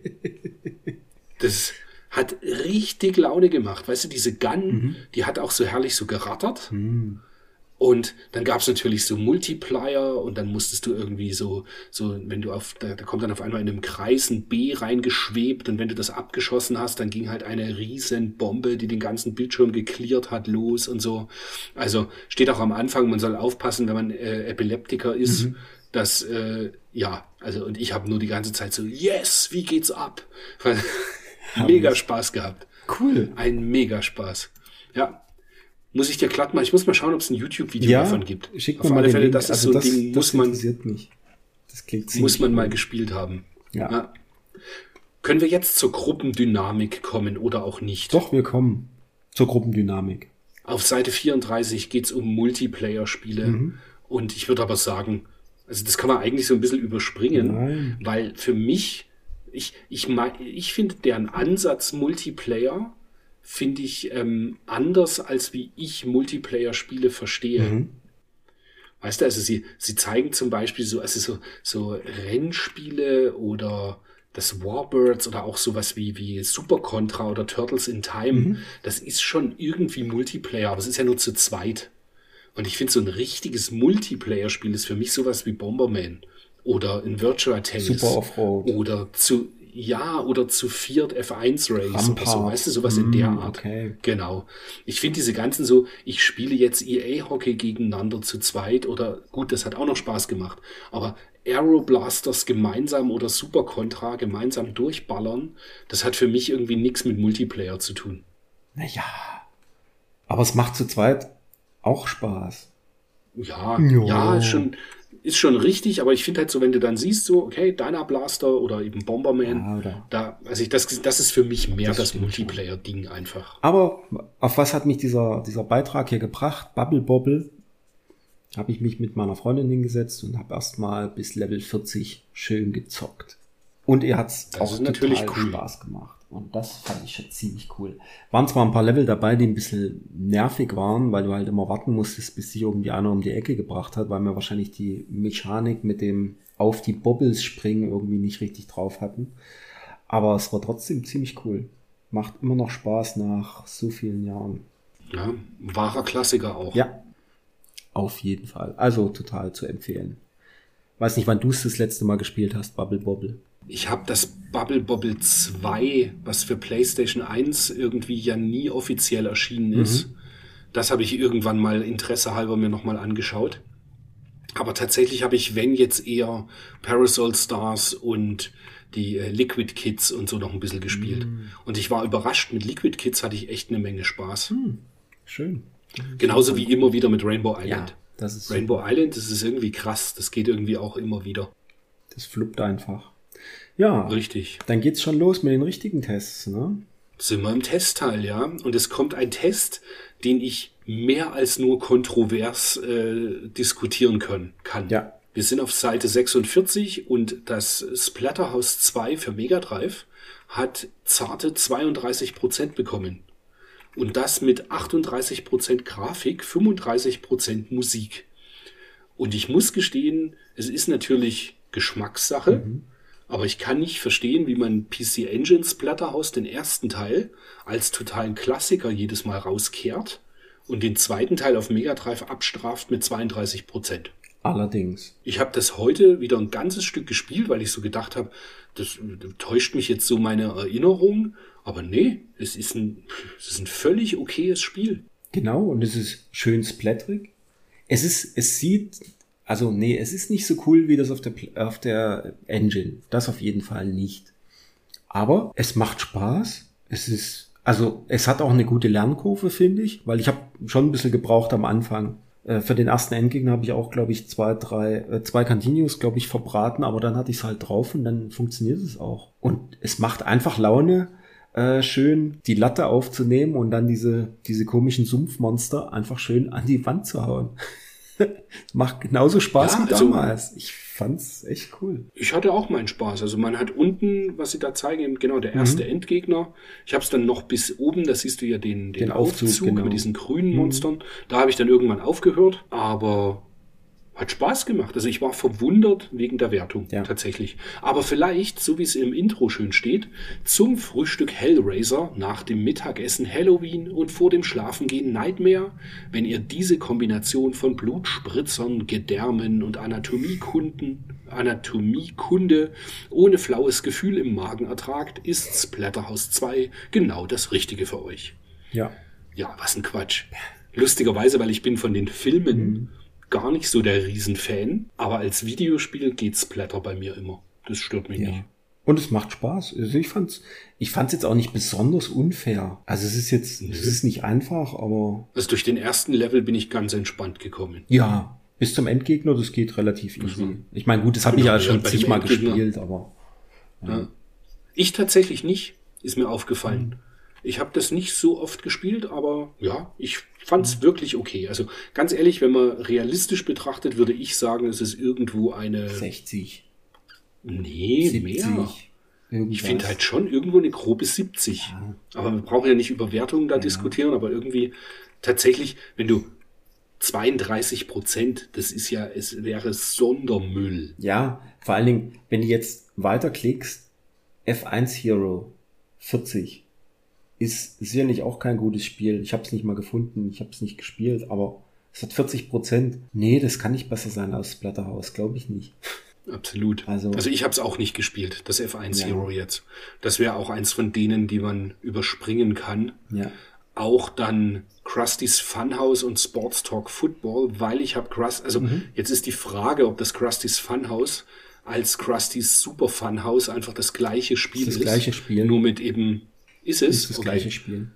Speaker 2: das hat richtig Laune gemacht. Weißt du, diese Gun, die hat auch so herrlich so gerattert. Und dann gab es natürlich so Multiplier und dann musstest du irgendwie so, so, wenn du auf, da, da kommt dann auf einmal in einem Kreis ein B reingeschwebt und wenn du das abgeschossen hast, dann ging halt eine riesen Bombe, die den ganzen Bildschirm geklärt hat, los und so. Also steht auch am Anfang, man soll aufpassen, wenn man äh, Epileptiker ist, dass, äh, ja, also und ich habe nur die ganze Zeit so, yes, wie geht's ab? [LAUGHS] Mega Spaß gehabt.
Speaker 3: Cool.
Speaker 2: Ein mega Spaß. Ja. Muss ich dir glatt mal, ich muss mal schauen, ob es ein YouTube-Video
Speaker 3: Ja,
Speaker 2: davon gibt.
Speaker 3: schick
Speaker 2: Auf
Speaker 3: mal
Speaker 2: alle Fälle,
Speaker 3: Link.
Speaker 2: das ist
Speaker 3: Also
Speaker 2: so ein Ding, muss man,
Speaker 3: mich. Das klingt
Speaker 2: muss man mal gespielt haben.
Speaker 3: Ja.
Speaker 2: Können wir jetzt zur Gruppendynamik kommen oder auch nicht?
Speaker 3: Doch, wir kommen zur Gruppendynamik.
Speaker 2: Auf Seite 34 geht's um Multiplayer-Spiele.
Speaker 3: Mhm.
Speaker 2: Und ich würde aber sagen, also das kann man eigentlich so ein bisschen überspringen,
Speaker 3: Nein.
Speaker 2: weil für mich, ich, ich, ich finde deren Ansatz Multiplayer, finde ich ähm, anders, als wie ich Multiplayer-Spiele verstehe.
Speaker 3: Mhm.
Speaker 2: Weißt du, also sie, sie zeigen zum Beispiel so, also so, so Rennspiele oder das Warbirds oder auch sowas wie, wie Super Contra oder Turtles in Time. Das ist schon irgendwie Multiplayer, aber es ist ja nur zu zweit. Und ich finde, so ein richtiges Multiplayer-Spiel ist für mich sowas wie Bomberman oder in Virtua Tennis.
Speaker 3: Super Offroad.
Speaker 2: Oder zu, ja, oder zu viert F1 Race oder so,
Speaker 3: Rampart.
Speaker 2: weißt du, sowas in der
Speaker 3: Mm,
Speaker 2: Art.
Speaker 3: okay.
Speaker 2: Genau. Ich finde diese ganzen so, ich spiele jetzt EA-Hockey gegeneinander zu zweit oder gut, das hat auch noch Spaß gemacht. Aber Aeroblasters gemeinsam oder Super Contra gemeinsam durchballern, das hat für mich irgendwie nichts mit Multiplayer zu tun.
Speaker 3: Naja. Aber es macht zu zweit auch Spaß.
Speaker 2: Ja,
Speaker 3: Ja.
Speaker 2: ja, schon, ist schon richtig, aber ich finde halt so, wenn du dann siehst, so, okay, Dyna Blaster oder eben Bomberman,
Speaker 3: Ja, oder-
Speaker 2: da, also ich, das, das ist für mich mehr
Speaker 3: Das
Speaker 2: das. Multiplayer-Ding einfach.
Speaker 3: Aber auf was hat mich dieser, dieser Beitrag hier gebracht? Bubble Bobble. Habe ich mich mit meiner Freundin hingesetzt und habe erstmal bis Level 40 schön gezockt. Und ihr hat's
Speaker 2: Das
Speaker 3: auch total
Speaker 2: cool.
Speaker 3: Spaß gemacht. Und das fand ich schon ziemlich cool. Waren zwar ein paar Level dabei, die ein bisschen nervig waren, weil du halt immer warten musstest, bis sich irgendwie einer um die Ecke gebracht hat, weil wir wahrscheinlich die Mechanik mit dem auf die Bobbles springen irgendwie nicht richtig drauf hatten. Aber es war trotzdem ziemlich cool. Macht immer noch Spaß nach so vielen Jahren.
Speaker 2: Ja, wahrer Klassiker auch.
Speaker 3: Ja. Auf jeden Fall. Also total zu empfehlen. Weiß nicht, wann du es das letzte Mal gespielt hast, Bubble Bobble.
Speaker 2: Ich habe das Bubble Bobble 2, was für PlayStation 1 irgendwie ja nie offiziell erschienen ist. Das habe ich irgendwann mal Interesse halber mir nochmal angeschaut. Aber tatsächlich habe ich, wenn jetzt eher Parasol Stars und die äh, Liquid Kids und so noch ein bisschen gespielt. Und ich war überrascht, mit Liquid Kids hatte ich echt eine Menge Spaß.
Speaker 3: Schön.
Speaker 2: Genauso wie immer wieder mit Rainbow Island.
Speaker 3: das ist
Speaker 2: Rainbow Island, das ist irgendwie krass. Das geht irgendwie auch immer wieder.
Speaker 3: Das fluppt einfach. Ja,
Speaker 2: Richtig.
Speaker 3: dann geht's schon los mit den richtigen Tests, ne?
Speaker 2: Sind wir im Testteil, ja. Und es kommt ein Test, den ich mehr als nur kontrovers äh, diskutieren können, kann.
Speaker 3: Ja.
Speaker 2: Wir sind auf Seite 46 und das Splatterhouse 2 für Mega Drive hat zarte 32% bekommen. Und das mit 38% Grafik, 35% Musik. Und ich muss gestehen, es ist natürlich Geschmackssache, aber ich kann nicht verstehen, wie man PC Engine Splatterhouse den ersten Teil als totalen Klassiker jedes Mal rauskehrt und den zweiten Teil auf Mega Drive abstraft mit 32 Prozent.
Speaker 3: Allerdings.
Speaker 2: Ich habe das heute wieder ein ganzes Stück gespielt, weil ich so gedacht habe, das äh, täuscht mich jetzt so meine Erinnerung. Aber nee, es ist ein, es ist ein völlig okayes Spiel.
Speaker 3: Genau, und es ist schön splatterig. Es ist, es sieht, also nee, es ist nicht so cool wie das auf der, auf der Engine. Das auf jeden Fall nicht. Aber es macht Spaß. Es ist, also es hat auch eine gute Lernkurve, finde ich, weil ich habe schon ein bisschen gebraucht am Anfang, Äh, für den ersten Endgegner habe ich auch, glaube ich, zwei, drei, äh, zwei Continues, glaube ich, verbraten, aber dann hatte ich es halt drauf und dann funktioniert es auch. Und es macht einfach Laune, äh, schön die Latte aufzunehmen und dann diese, diese komischen Sumpfmonster einfach schön an die Wand zu hauen. [LAUGHS] [LAUGHS] Macht genauso Spaß
Speaker 2: Ja,
Speaker 3: wie
Speaker 2: also-
Speaker 3: damals. Ich fand's echt cool.
Speaker 2: Ich hatte auch meinen Spaß. Also man hat unten, was sie da zeigen, genau der erste
Speaker 3: Mhm.
Speaker 2: Endgegner. Ich habe es dann noch bis oben, da siehst du ja den, den,
Speaker 3: Den Aufzug,
Speaker 2: Aufzug,
Speaker 3: genau.
Speaker 2: mit diesen grünen Monstern. Da habe ich dann irgendwann aufgehört, aber hat Spaß gemacht. Also ich war verwundert wegen der Wertung
Speaker 3: Ja.
Speaker 2: tatsächlich. Aber vielleicht, so wie es im Intro schön steht, zum Frühstück Hellraiser, nach dem Mittagessen Halloween und vor dem Schlafengehen Nightmare, wenn ihr diese Kombination von Blutspritzern, Gedärmen und Anatomiekunden, Anatomiekunde ohne flaues Gefühl im Magen ertragt, ist Splatterhouse 2 genau das Richtige für euch.
Speaker 3: Ja.
Speaker 2: Ja, was ein Quatsch. Lustigerweise, weil ich bin von den Filmen
Speaker 3: Mhm.
Speaker 2: Gar nicht so der Riesenfan, aber als Videospiel geht Splatter bei mir immer. Das stört mich nicht.
Speaker 3: Ja. Und es macht Spaß. Also ich fand's, ich fand's jetzt auch nicht besonders unfair. Also es ist jetzt, es ist nicht einfach, aber
Speaker 2: Also durch den ersten Level bin ich ganz entspannt gekommen.
Speaker 3: ja, bis zum Endgegner, das geht relativ easy.
Speaker 2: Mhm.
Speaker 3: Ich meine, gut, das habe ich
Speaker 2: Genau,
Speaker 3: ja
Speaker 2: ja,
Speaker 3: schon zigmal gespielt, aber
Speaker 2: Ja. Ich tatsächlich nicht, ist mir aufgefallen. Ich habe das nicht so oft gespielt, aber ja, ich fand's wirklich okay. Also ganz ehrlich, wenn man realistisch betrachtet, würde ich sagen, es ist irgendwo eine
Speaker 3: 60,
Speaker 2: nee
Speaker 3: 70,
Speaker 2: mehr.
Speaker 3: irgendwas.
Speaker 2: Ich finde halt schon irgendwo eine grobe 70. Aber wir brauchen ja nicht über Wertungen da diskutieren, aber irgendwie tatsächlich, wenn du 32 Prozent, das ist ja, es wäre Sondermüll.
Speaker 3: Ja, vor allen Dingen, wenn du jetzt weiterklickst, F1 Hero 40 ist sicherlich auch kein gutes Spiel. Ich habe es nicht mal gefunden, ich habe es nicht gespielt, aber es hat 40 Prozent. Nee, das kann nicht besser sein als Splatterhouse, glaube ich nicht.
Speaker 2: Absolut.
Speaker 3: Also-
Speaker 2: Also, ich habe es auch nicht gespielt, das F1
Speaker 3: Ja.
Speaker 2: Hero jetzt. Das wäre auch eins von denen, die man überspringen kann.
Speaker 3: Ja.
Speaker 2: Auch dann Krusty's Funhouse und Sports Talk Football, weil ich habe Krust, also
Speaker 3: Mhm.
Speaker 2: jetzt ist die Frage, ob das Krusty's Funhouse als Krusty's Super Funhouse einfach das gleiche Spiel
Speaker 3: Ist
Speaker 2: ist.
Speaker 3: das gleiche Spiel.
Speaker 2: Nur mit eben, ist es?
Speaker 3: Ist das
Speaker 2: Okay.
Speaker 3: gleiche Spiel.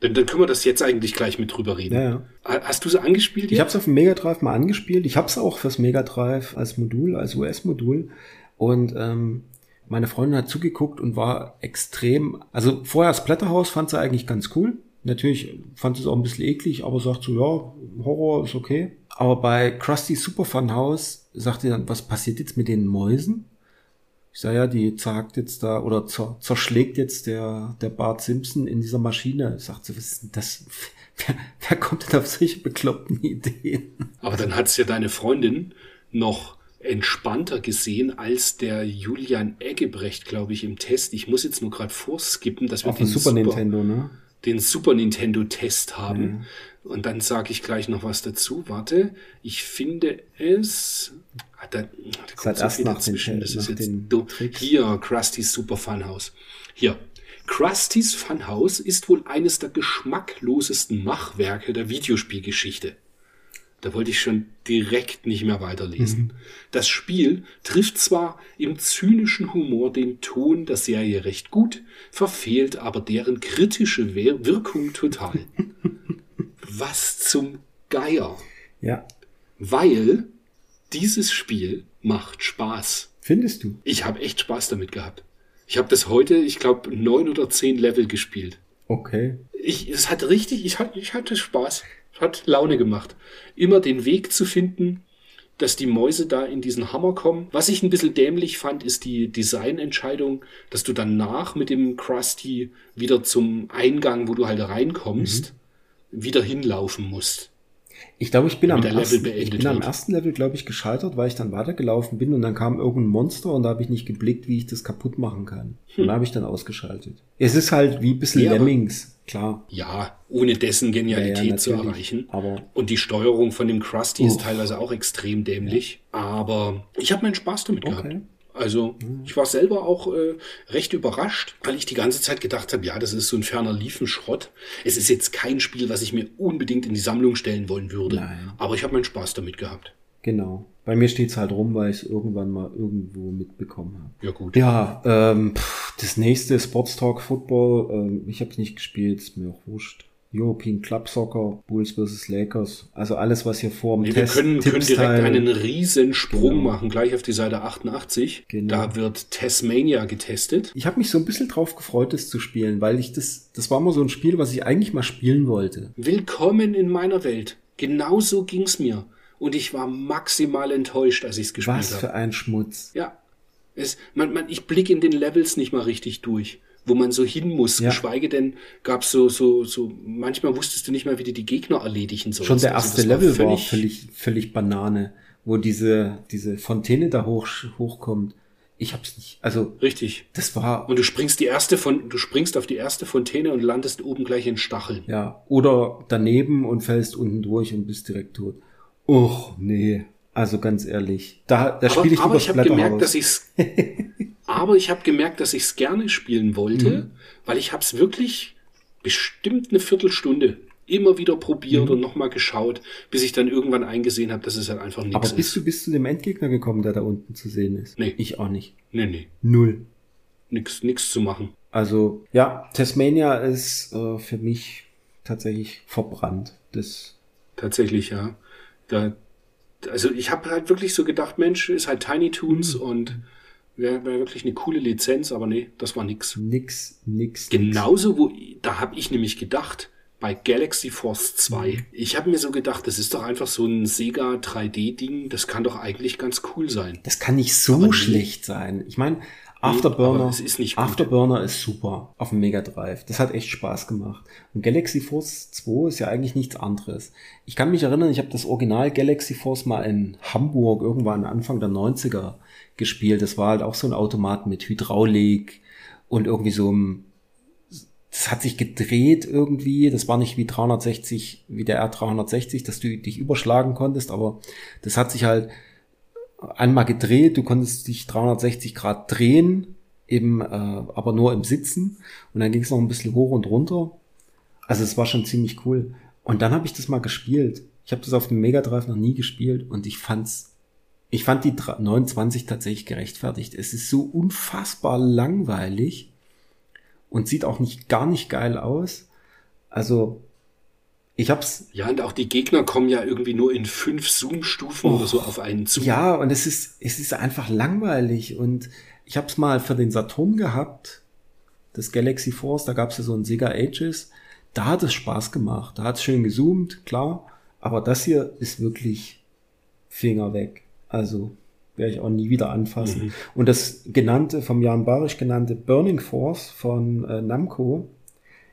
Speaker 2: Dann, dann können wir das jetzt eigentlich gleich mit drüber reden.
Speaker 3: Ja, ja.
Speaker 2: Ha- Hast du sie angespielt
Speaker 3: Ich habe es auf dem Mega Drive mal angespielt. Ich habe es auch fürs Mega Drive als Modul, als US-Modul. Und ähm, meine Freundin hat zugeguckt und war extrem. Also vorher Splatterhouse fand sie eigentlich ganz cool. Natürlich fand sie es auch ein bisschen eklig, aber sagt so, ja, Horror ist okay. Aber bei Krusty Super Fun House sagt sie dann, was passiert jetzt mit den Mäusen? Ich sage ja, die zerhackt jetzt da oder zer, zerschlägt jetzt der, der Bart Simpson in dieser Maschine. Sagt sie, was ist denn das? [LAUGHS] Wer, wer kommt denn auf solche bekloppten Ideen?
Speaker 2: Aber dann hat's ja deine Freundin noch entspannter gesehen als der Julian Eggebrecht, glaube ich, im Test. Ich muss jetzt nur gerade vorskippen, dass wir
Speaker 3: Auf dem Super Nintendo, ne?
Speaker 2: Den Super Nintendo Test haben. Und dann sage ich gleich noch was dazu. Warte, ich finde es. Ah, da, da kommt
Speaker 3: erst
Speaker 2: viel
Speaker 3: nach den-
Speaker 2: dazwischen. Das ist jetzt dumm. Hier, Krusty's Super Funhouse. Hier. Krusty's Funhouse ist wohl eines der geschmacklosesten Machwerke der Videospielgeschichte. Da wollte ich schon direkt nicht mehr weiterlesen. Das Spiel trifft zwar im zynischen Humor den Ton der Serie recht gut, verfehlt aber deren kritische Wir- Wirkung total. [LAUGHS] Was zum Geier.
Speaker 3: Ja.
Speaker 2: Weil dieses Spiel macht Spaß.
Speaker 3: Findest du?
Speaker 2: Ich habe echt Spaß damit gehabt. Ich habe das heute, ich glaube, neun oder zehn Level gespielt.
Speaker 3: Okay.
Speaker 2: Ich, es hat richtig, ich, ich hatte Spaß. Hat Laune gemacht. Immer den Weg zu finden, dass die Mäuse da in diesen Hammer kommen. Was ich ein bisschen dämlich fand, ist die Designentscheidung, dass du danach mit dem Krusty wieder zum Eingang, wo du halt reinkommst, wieder hinlaufen musst.
Speaker 3: Ich glaube, ich bin, am ersten, ich bin am ersten Level, glaube ich, gescheitert, weil ich dann weitergelaufen bin und dann kam irgendein Monster und da habe ich nicht geblickt, wie ich das kaputt machen kann. Und da habe ich dann ausgeschaltet. Es ist halt wie ein bisschen
Speaker 2: Hm. Ja,
Speaker 3: Lemmings, klar.
Speaker 2: Ja, ohne dessen Genialität
Speaker 3: Ja, ja,
Speaker 2: zu erreichen.
Speaker 3: Aber-
Speaker 2: und die Steuerung von dem Krusty ist teilweise auch extrem dämlich. Aber ich habe meinen Spaß damit
Speaker 3: Okay.
Speaker 2: gehabt. Also ich war selber auch äh, recht überrascht, weil ich die ganze Zeit gedacht habe, ja, das ist so ein ferner Liefenschrott. Es ist jetzt kein Spiel, was ich mir unbedingt in die Sammlung stellen wollen würde.
Speaker 3: Nein.
Speaker 2: Aber ich habe meinen Spaß damit gehabt.
Speaker 3: Genau. Bei mir steht's halt rum, weil ich es irgendwann mal irgendwo mitbekommen habe.
Speaker 2: Ja gut.
Speaker 3: Ja, ähm, pff, das nächste Sports Talk Football, ähm, ich habe es nicht gespielt, ist mir auch wurscht. European Club Soccer, Bulls vs. Lakers. Also alles, was hier vor dem
Speaker 2: Nee,
Speaker 3: Test,
Speaker 2: wir können, können direkt einen riesen Sprung
Speaker 3: Genau.
Speaker 2: machen, gleich auf die Seite 88.
Speaker 3: Genau.
Speaker 2: Da wird Tasmania getestet.
Speaker 3: Ich habe mich so ein bisschen drauf gefreut, das zu spielen, weil ich das, das war immer so ein Spiel, was ich eigentlich mal spielen wollte.
Speaker 2: Willkommen in meiner Welt. Genauso ging's mir. Und ich war maximal enttäuscht, als ich's gespielt
Speaker 3: Was
Speaker 2: habe.
Speaker 3: für ein Schmutz.
Speaker 2: Ja. Es, man, man, ich blicke in den Levels nicht mal richtig durch, wo man so hin muss.
Speaker 3: Ja.
Speaker 2: Geschweige denn gab's so, so, so, manchmal wusstest du nicht mal, wie du die Gegner erledigen sollst.
Speaker 3: Schon der
Speaker 2: Also
Speaker 3: erste
Speaker 2: das
Speaker 3: Level war
Speaker 2: völlig,
Speaker 3: völlig, völlig Banane, wo diese, diese Fontäne da hoch, hochkommt. Ich hab's nicht, also,
Speaker 2: Richtig.
Speaker 3: das war,
Speaker 2: Und du springst die erste von, du springst auf die erste Fontäne und landest oben gleich in Stacheln.
Speaker 3: ja, oder daneben und fällst unten durch und bist direkt tot. Och, nee. Also ganz ehrlich, da, da spiele ich
Speaker 2: aber ich habe gemerkt, dass ich's, [LAUGHS] aber ich habe gemerkt, dass ich's gerne spielen wollte,
Speaker 3: Mhm.
Speaker 2: weil ich habe es wirklich bestimmt eine Viertelstunde immer wieder probiert
Speaker 3: Mhm.
Speaker 2: und nochmal geschaut, bis ich dann irgendwann eingesehen habe, dass es halt einfach
Speaker 3: Aber
Speaker 2: nichts
Speaker 3: bist
Speaker 2: ist.
Speaker 3: du bis zu dem Endgegner gekommen, der da unten zu sehen ist?
Speaker 2: Nee.
Speaker 3: Ich auch nicht.
Speaker 2: Nee, nee,
Speaker 3: Null.
Speaker 2: nix, nix zu machen.
Speaker 3: Also, ja, Tasmania ist äh, für mich tatsächlich verbrannt. Das,
Speaker 2: Tatsächlich, ja. Da, also ich habe halt wirklich so gedacht, Mensch, ist halt Tiny Toons
Speaker 3: Mhm.
Speaker 2: und wäre wär wirklich eine coole Lizenz, aber nee, das war nix.
Speaker 3: nix, nix. nix.
Speaker 2: Genauso, wo, da habe ich nämlich gedacht, bei Galaxy Force 2,
Speaker 3: Mhm.
Speaker 2: ich habe mir so gedacht, das ist doch einfach so ein Sega 3D-Ding, das kann doch eigentlich ganz cool sein.
Speaker 3: Das kann nicht so
Speaker 2: Aber nee.
Speaker 3: schlecht sein. Ich meine, Afterburner,
Speaker 2: es ist nicht.
Speaker 3: Afterburner ist super auf dem Mega Drive. Das hat echt Spaß gemacht. Und Galaxy Force 2 ist ja eigentlich nichts anderes. Ich kann mich erinnern, ich habe das Original Galaxy Force mal in Hamburg irgendwann Anfang der 90er gespielt. Das war halt auch so ein Automat mit Hydraulik und irgendwie so einem das hat sich gedreht irgendwie. Das war nicht wie 360, wie der R360, dass du dich überschlagen konntest, aber das hat sich halt einmal gedreht. Du konntest dich 360 Grad drehen, eben, äh, aber nur im Sitzen. Und dann ging es noch ein bisschen hoch und runter. Also es war schon ziemlich cool. Und dann habe ich das mal gespielt. Ich habe das auf dem Mega Drive noch nie gespielt und ich fand's, ich fand die 29 tatsächlich gerechtfertigt. Es ist so unfassbar langweilig und sieht auch nicht gar nicht geil aus. Also ich hab's
Speaker 2: Ja, und auch die Gegner kommen ja irgendwie nur in fünf Zoom-Stufen oder so auf einen zu.
Speaker 3: Ja und es ist es ist einfach langweilig und ich hab's mal für den Saturn gehabt, das Galaxy Force, da gab's ja so ein Sega Ages, da hat es Spaß gemacht, da hat's schön gezoomt, klar, aber das hier ist wirklich Finger weg. Also werde ich auch nie wieder anfassen.
Speaker 2: Mhm.
Speaker 3: Und das genannte, vom Jan Barisch genannte Burning Force von äh, Namco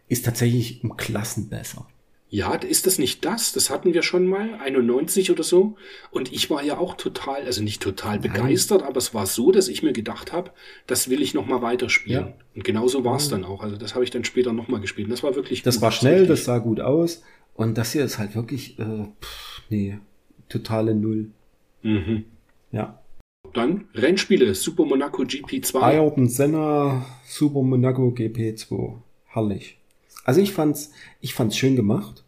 Speaker 3: ist tatsächlich um Klassen besser.
Speaker 2: Ja, ist das nicht das? Das hatten wir schon mal, 91 oder so. Und ich war ja auch total, also nicht total begeistert, aber es war so, dass ich mir gedacht habe, das will ich noch mal weiterspielen.
Speaker 3: Ja.
Speaker 2: Und genauso war es dann auch. Also das habe ich dann später noch mal gespielt. Und das war wirklich
Speaker 3: Das
Speaker 2: gut,
Speaker 3: war schnell, das
Speaker 2: richtig.
Speaker 3: sah gut aus. Und das hier ist halt wirklich, äh, pff, nee, totale Null.
Speaker 2: Mhm.
Speaker 3: Ja.
Speaker 2: Dann Rennspiele, Super Monaco GP2.
Speaker 3: Ayrton Senna, Super Monaco GP2. Herrlich. Also ich fand's, ich fand's schön gemacht.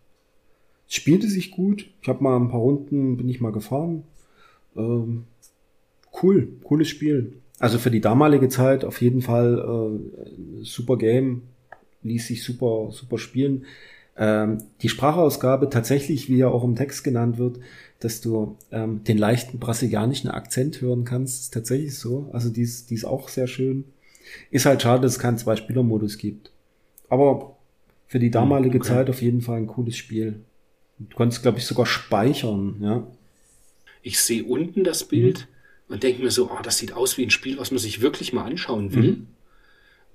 Speaker 3: Es spielte sich gut. Ich habe mal ein paar Runden, bin ich mal gefahren. Ähm, cool, cooles Spiel. Also für die damalige Zeit auf jeden Fall äh, super Game. Ließ sich super, super spielen. Ähm, die Sprachausgabe tatsächlich, wie ja auch im Text genannt wird, dass du ähm, den leichten brasilianischen Akzent hören kannst, ist tatsächlich so. Also die ist, die ist auch sehr schön. Ist halt schade, dass es keinen Zwei-Spieler-Modus gibt. Aber für die damalige
Speaker 2: okay.
Speaker 3: Zeit auf jeden Fall ein cooles Spiel. Du konntest, glaube ich, sogar speichern, ja.
Speaker 2: Ich sehe unten das Bild
Speaker 3: Mhm.
Speaker 2: und denke mir so, oh, das sieht aus wie ein Spiel, was man sich wirklich mal anschauen will.
Speaker 3: Mhm.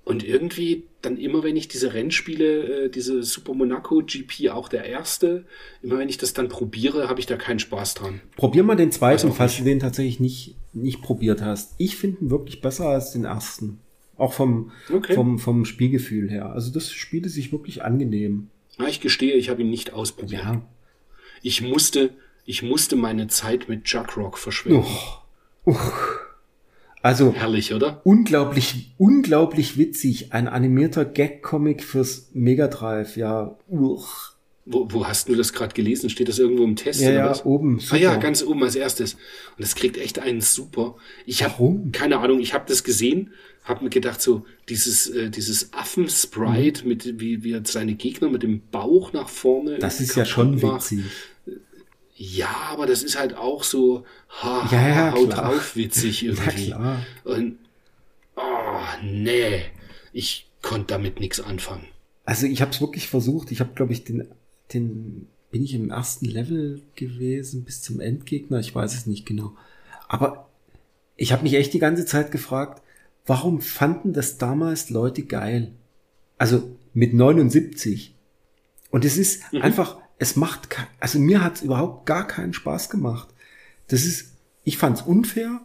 Speaker 2: Und irgendwie dann immer, wenn ich diese Rennspiele, äh, diese Super Monaco GP, auch der erste, immer wenn ich das dann probiere, habe ich da keinen Spaß dran.
Speaker 3: Probier mal den zweiten, falls du den tatsächlich nicht, nicht probiert hast. Ich finde ihn wirklich besser als den ersten. Auch vom,
Speaker 2: Okay.
Speaker 3: vom, vom Spielgefühl her. Also das spielte sich wirklich angenehm.
Speaker 2: Na, ich gestehe, ich habe ihn nicht ausprobiert.
Speaker 3: Ja.
Speaker 2: Ich musste, ich musste meine Zeit mit Juckrock verschwenden.
Speaker 3: Uch. Uch. Also
Speaker 2: Herrlich, oder?
Speaker 3: unglaublich, unglaublich witzig. Ein animierter Gag-Comic fürs Mega Drive. Ja, uch.
Speaker 2: Wo, wo hast du das gerade gelesen? Steht das irgendwo im Test?
Speaker 3: Ja, ja, oben.
Speaker 2: Ah ja,
Speaker 3: super.
Speaker 2: ganz oben als erstes. Und das kriegt echt einen super. Ich habe
Speaker 3: Warum?
Speaker 2: keine Ahnung, ich habe das gesehen, habe mir gedacht, so dieses, äh, dieses Affen-Sprite
Speaker 3: Mhm.
Speaker 2: mit wie, wie seine Gegner mit dem Bauch nach vorne.
Speaker 3: Das ist ja schon
Speaker 2: macht.
Speaker 3: witzig.
Speaker 2: Ja, aber das ist halt auch so ha,
Speaker 3: Ja, ja,
Speaker 2: haut
Speaker 3: klar.
Speaker 2: drauf witzig [LAUGHS] irgendwie.
Speaker 3: klar.
Speaker 2: Und oh, nee, ich konnte damit nichts anfangen.
Speaker 3: Also ich habe es wirklich versucht. Ich habe, glaube ich, den, den bin ich im ersten Level gewesen bis zum Endgegner. Ich weiß es nicht genau. Aber ich habe mich echt die ganze Zeit gefragt, warum fanden das damals Leute geil? Also mit 79. Und es ist einfach, es macht, also mir hat es überhaupt gar keinen Spaß gemacht. Das ist, ich fand es unfair.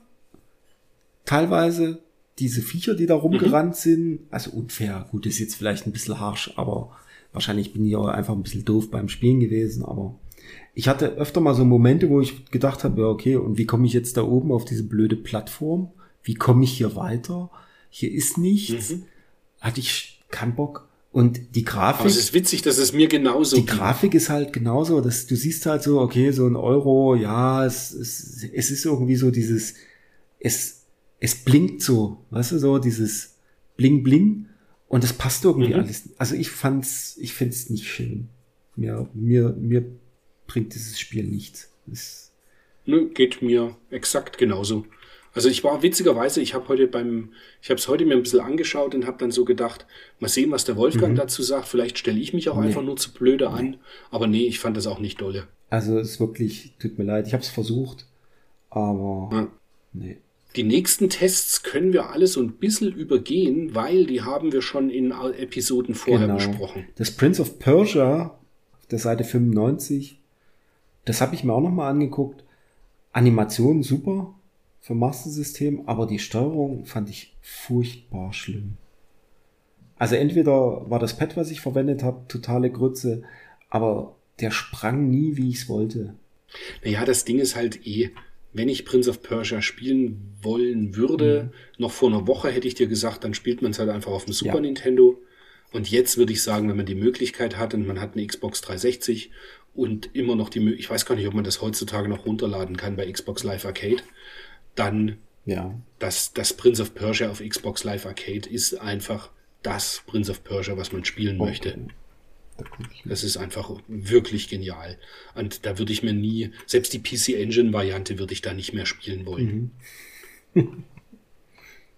Speaker 3: Teilweise diese Viecher, die da rumgerannt sind, also unfair, gut, ist jetzt vielleicht ein bisschen harsch, aber wahrscheinlich bin ich auch einfach ein bisschen doof beim Spielen gewesen, aber ich hatte öfter mal so Momente, wo ich gedacht habe, ja, okay, und wie komme ich jetzt da oben auf diese blöde Plattform? Wie komme ich hier weiter? Hier ist nichts. Hatte ich keinen Bock. Und die Grafik.
Speaker 2: Aber es ist witzig, dass es mir genauso
Speaker 3: Die
Speaker 2: ging.
Speaker 3: Grafik ist halt genauso, dass du siehst halt so, okay, so ein Euro, ja, es, es, es ist irgendwie so dieses, es, es blinkt so, weißt du, so dieses Bling Bling und das passt irgendwie
Speaker 2: Mhm.
Speaker 3: alles. Also ich fand's, ich find's nicht schön. Mir, mir, mir bringt dieses Spiel nichts. Es,
Speaker 2: Nö, geht mir exakt genauso. Also ich war witzigerweise, ich habe heute beim, ich habe es heute mir ein bisschen angeschaut und habe dann so gedacht, mal sehen, was der Wolfgang dazu sagt. Vielleicht stelle ich mich auch
Speaker 3: Nee.
Speaker 2: einfach nur zu blöde an. Aber nee, ich fand das auch nicht dolle.
Speaker 3: also es ist wirklich, tut mir leid, ich habe es versucht, aber
Speaker 2: Ja.
Speaker 3: nee.
Speaker 2: Die nächsten Tests können wir alle so ein bisschen übergehen, weil die haben wir schon in Episoden vorher
Speaker 3: Genau.
Speaker 2: besprochen.
Speaker 3: Das Prince of Persia auf der Seite 95, das habe ich mir auch nochmal angeguckt. Animation super für Master System, aber die Steuerung fand ich furchtbar schlimm. Also entweder war das Pad, was ich verwendet habe, totale Grütze, aber der sprang nie, wie ich es wollte.
Speaker 2: Naja, das Ding ist halt eh, wenn ich Prince of Persia spielen wollen würde, noch vor einer Woche hätte ich dir gesagt, dann spielt man es halt einfach auf dem Super
Speaker 3: Ja.
Speaker 2: Nintendo. Und jetzt würde ich sagen, wenn man die Möglichkeit hat und man hat eine Xbox 360 und immer noch die Möglichkeit, ich weiß gar nicht, ob man das heutzutage noch runterladen kann bei Xbox Live Arcade, dann
Speaker 3: Ja.
Speaker 2: das, das Prince of Persia auf Xbox Live Arcade ist einfach das Prince of Persia, was man spielen möchte.
Speaker 3: Ich mal.
Speaker 2: Das ist einfach wirklich genial. Und da würde ich mir nie, selbst die PC Engine Variante würde ich da nicht mehr spielen wollen. [LAUGHS]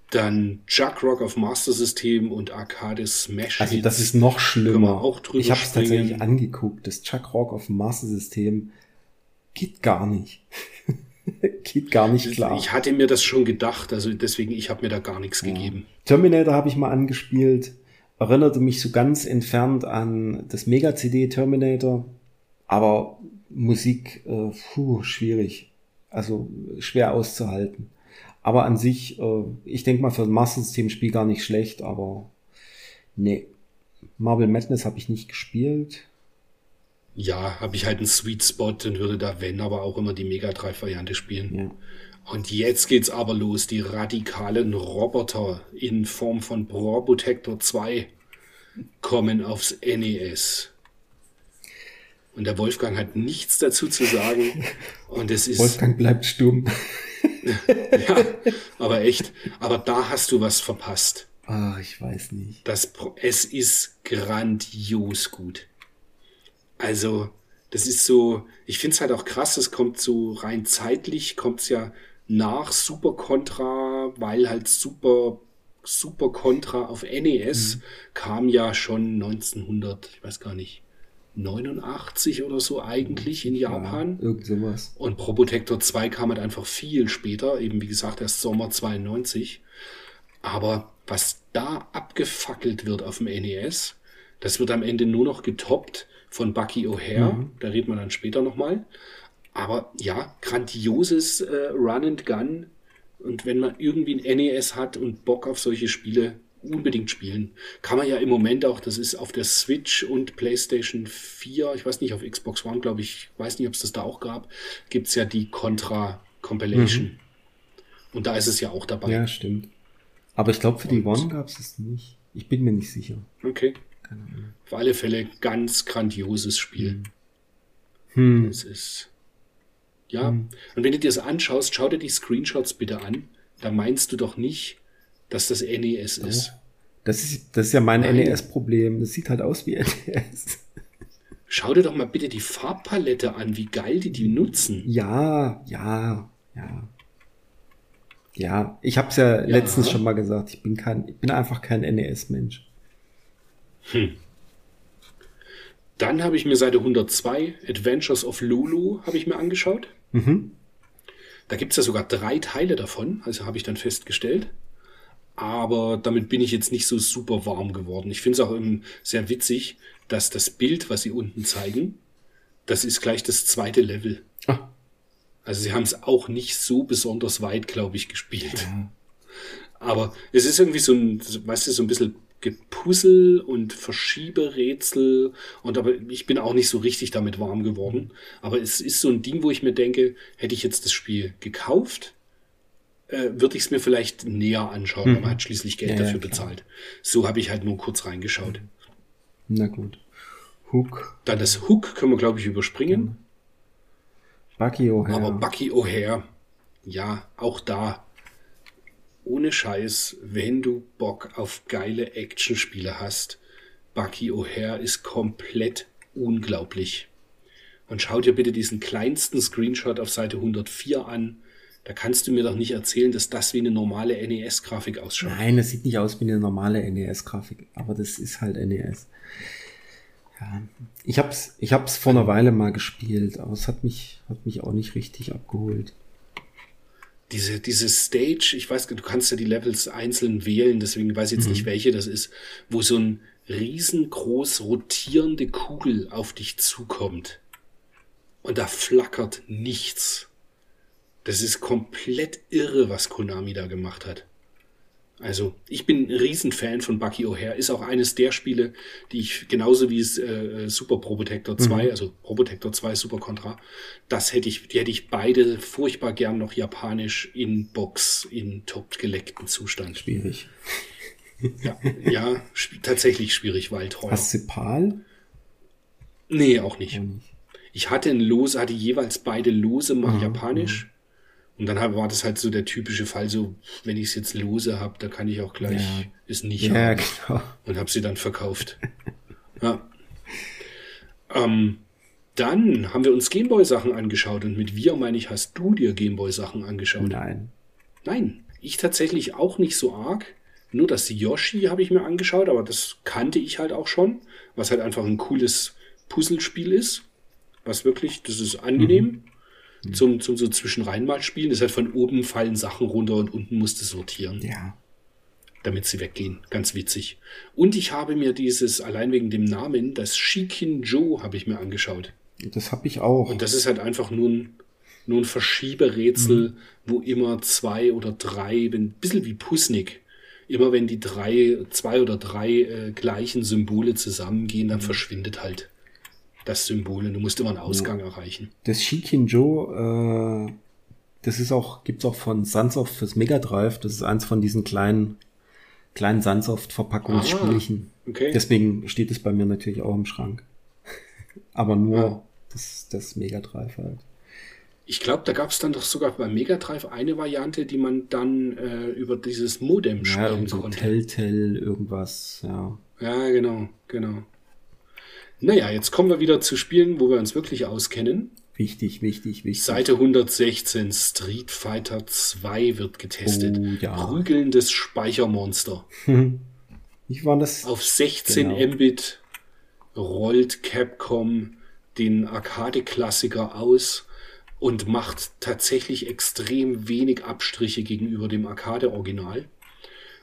Speaker 2: Dann Chuck Rock auf Master System und Arcade Smash.
Speaker 3: Also das ist noch schlimmer.
Speaker 2: auch drüber
Speaker 3: ich habe es tatsächlich angeguckt. Das Chuck Rock auf Master System geht gar nicht. [LAUGHS] geht gar nicht klar.
Speaker 2: Ich hatte mir das schon gedacht, also deswegen, ich habe mir da gar nichts gegeben.
Speaker 3: Terminator habe ich mal angespielt. Erinnerte mich so ganz entfernt an das Mega-CD Terminator. Aber Musik, äh, puh, schwierig. Also schwer auszuhalten. Aber an sich, äh, ich denke mal für ein Master System Spiel gar nicht schlecht, aber nee. Marvel Madness habe ich nicht gespielt.
Speaker 2: Ja, habe ich halt einen Sweet Spot und würde da, wenn, aber auch immer die Mega Drive Variante spielen.
Speaker 3: Ja.
Speaker 2: Und jetzt geht's aber los. Die radikalen Roboter in Form von Probotector 2 kommen aufs NES. Und der Wolfgang hat nichts dazu zu sagen. [LAUGHS] Und es ist,
Speaker 3: Wolfgang bleibt stumm. [LAUGHS]
Speaker 2: ja, aber echt, aber da hast du was verpasst.
Speaker 3: Ah, ich weiß nicht.
Speaker 2: Das, es ist grandios gut. Also, das ist so, ich finde es halt auch krass, es kommt so rein zeitlich, kommt es ja nach Super Contra, weil halt Super, Super Contra auf NES kam ja schon 1900, ich weiß gar nicht, 89 oder so eigentlich in Japan.
Speaker 3: Ja, irgend sowas.
Speaker 2: Und Probotector 2 kam halt einfach viel später, eben wie gesagt erst Sommer 92. Aber was da abgefackelt wird auf dem NES, das wird am Ende nur noch getoppt von Bucky O'Hare. Da redet man dann später nochmal. Aber ja, grandioses äh, Run and Gun. Und wenn man irgendwie ein NES hat und Bock auf solche Spiele, unbedingt spielen. Kann man ja im Moment auch, das ist auf der Switch und PlayStation 4, ich weiß nicht, auf Xbox One, glaube ich, weiß nicht, ob es das da auch gab, gibt's ja die Contra Compilation. Und da ist es ja auch dabei.
Speaker 3: Ja, stimmt. Aber ich glaube, für die One gab es es nicht. Ich bin mir nicht sicher.
Speaker 2: Okay. Auf alle Fälle ganz grandioses Spiel.
Speaker 3: Hm.
Speaker 2: Es ist. Ja. Und wenn du dir das anschaust, schau dir die Screenshots bitte an. Da meinst du doch nicht, dass das NES ist.
Speaker 3: Das ist, das ist ja mein. NES-Problem. Das sieht halt aus wie [LAUGHS] NES.
Speaker 2: Schau dir doch mal bitte die Farbpalette an, wie geil die die nutzen.
Speaker 3: Ja, ja, ja. Ja, ich habe es ja, letztens schon mal gesagt. Ich bin kein, ich bin einfach kein NES-Mensch.
Speaker 2: Dann habe ich mir Seite 102, Adventures of Lulu, habe ich mir angeschaut. Da gibt es ja sogar drei Teile davon, also habe ich dann festgestellt. Aber damit bin ich jetzt nicht so super warm geworden. Ich finde es auch sehr witzig, dass das Bild, was sie unten zeigen, das ist gleich das zweite Level.
Speaker 3: Ah.
Speaker 2: Also sie haben es auch nicht so besonders weit, glaube ich, gespielt. Aber es ist irgendwie so ein, weißt du, so ein bisschen Gepuzzle und Verschieberätsel und aber ich bin auch nicht so richtig damit warm geworden. Aber es ist so ein Ding, wo ich mir denke, hätte ich jetzt das Spiel gekauft, äh, würde ich es mir vielleicht näher anschauen. Man hat schließlich Geld
Speaker 3: Ja, ja,
Speaker 2: dafür
Speaker 3: klar.
Speaker 2: bezahlt. So habe ich halt nur kurz reingeschaut.
Speaker 3: Na gut. Hook,
Speaker 2: Dann das Hook können wir, glaube ich, überspringen.
Speaker 3: Bucky O'Hare.
Speaker 2: Aber Bucky O'Hare, ja, auch da. Ohne Scheiß, wenn du Bock auf geile Actionspiele hast, Bucky O'Hare ist komplett unglaublich. Und schau dir bitte diesen kleinsten Screenshot auf Seite 104 an. Da kannst du mir doch nicht erzählen, dass das wie eine normale NES-Grafik ausschaut.
Speaker 3: Nein, das sieht nicht aus wie eine normale NES-Grafik, aber das ist halt NES. Ja, ich hab's, ich hab's vor einer Weile mal gespielt, aber es hat mich, hat mich auch nicht richtig abgeholt.
Speaker 2: Diese, diese Stage, ich weiß, du kannst ja die Levels einzeln wählen, deswegen weiß ich jetzt nicht, welche das ist, wo so ein riesengroß rotierende Kugel auf dich zukommt. Und da flackert nichts. Das ist komplett irre, was Konami da gemacht hat. Also, ich bin ein Riesenfan von Bucky O'Hare. Ist auch eines der Spiele, die ich genauso wie es äh, Super Probotector 2, also Probotector 2 Super Contra, das hätte ich, die hätte ich beide furchtbar gern noch japanisch in Box, in top geleckten Zustand.
Speaker 3: Schwierig.
Speaker 2: Ja, ja sp tatsächlich schwierig, weil teuer.
Speaker 3: Hast du PAL?
Speaker 2: Nee, auch nicht.
Speaker 3: Auch nicht.
Speaker 2: Ich hatte ein Lose, hatte jeweils beide Lose mal
Speaker 3: Mhm,
Speaker 2: japanisch. Und dann war das halt so der typische Fall, so, wenn ich es jetzt lose habe, da kann ich auch gleich
Speaker 3: Ja.
Speaker 2: es nicht
Speaker 3: Ja,
Speaker 2: haben.
Speaker 3: genau.
Speaker 2: und habe sie dann verkauft. [LAUGHS] ja. ähm, dann haben wir uns Gameboy-Sachen angeschaut und mit wir meine ich, hast du dir Gameboy-Sachen angeschaut?
Speaker 3: Nein.
Speaker 2: Nein, ich tatsächlich auch nicht so arg. Nur das Yoshi habe ich mir angeschaut, aber das kannte ich halt auch schon, was halt einfach ein cooles Puzzlespiel ist. Was wirklich, das ist angenehm. Zum, zum so zwischenrein mal spielen. Das ist halt von oben fallen Sachen runter und unten musst du sortieren
Speaker 3: Ja.
Speaker 2: damit sie weggehen. Ganz witzig. Und ich habe mir dieses, allein wegen dem Namen, das Shikin Joe habe ich mir angeschaut.
Speaker 3: Das habe ich auch.
Speaker 2: Und das ist halt einfach nur ein, nur ein Verschieberätsel, wo immer zwei oder drei, ein bisschen wie Pusnik, immer wenn die drei, zwei oder drei äh, gleichen Symbole zusammengehen, dann verschwindet halt das Symbol und du musst immer einen Ausgang erreichen.
Speaker 3: Das Shikin Joe, äh, das ist auch, gibt's auch von Sunsoft fürs Mega Drive. Das ist eins von diesen kleinen, kleinen Sunsoft-Verpackungsspielchen.
Speaker 2: Ah, okay.
Speaker 3: Deswegen steht es bei mir natürlich auch im Schrank. [LAUGHS] Aber nur
Speaker 2: Ah.
Speaker 3: das, das Mega Drive halt.
Speaker 2: Ich glaube, da gab es dann doch sogar beim Mega Drive eine Variante, die man dann äh, über dieses Modem
Speaker 3: Ja,
Speaker 2: spielen
Speaker 3: so
Speaker 2: konnte.
Speaker 3: Telltale, irgendwas, ja.
Speaker 2: Ja, genau, genau. Naja, jetzt kommen wir wieder zu Spielen, wo wir uns wirklich auskennen.
Speaker 3: Wichtig, wichtig, wichtig.
Speaker 2: Seite 116, Street Fighter 2 wird getestet.
Speaker 3: Oh, ja.
Speaker 2: Prügelndes Speichermonster. [LAUGHS]
Speaker 3: Ich war das.
Speaker 2: Auf 16
Speaker 3: Genau.
Speaker 2: Mbit rollt Capcom den Arcade-Klassiker aus und macht tatsächlich extrem wenig Abstriche gegenüber dem Arcade-Original.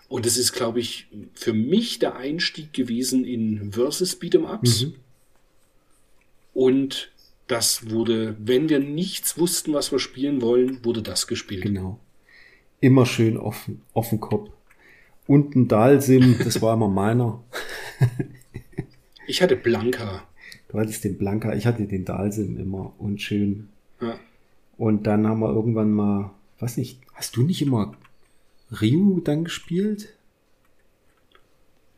Speaker 2: Und es ist, glaube ich, für mich der Einstieg gewesen in Versus Beat'em Ups.
Speaker 3: Mhm.
Speaker 2: Und das wurde, wenn wir nichts wussten, was wir spielen wollen, wurde das gespielt.
Speaker 3: Genau. Immer schön offen, offen Kopf. Und ein Dalsim, das war immer meiner.
Speaker 2: Ich hatte Blanca.
Speaker 3: Du hattest den Blanka, ich hatte den Dalsim immer und schön.
Speaker 2: Ja.
Speaker 3: Und dann haben wir irgendwann mal, weiß nicht, hast du nicht immer Ryu dann gespielt?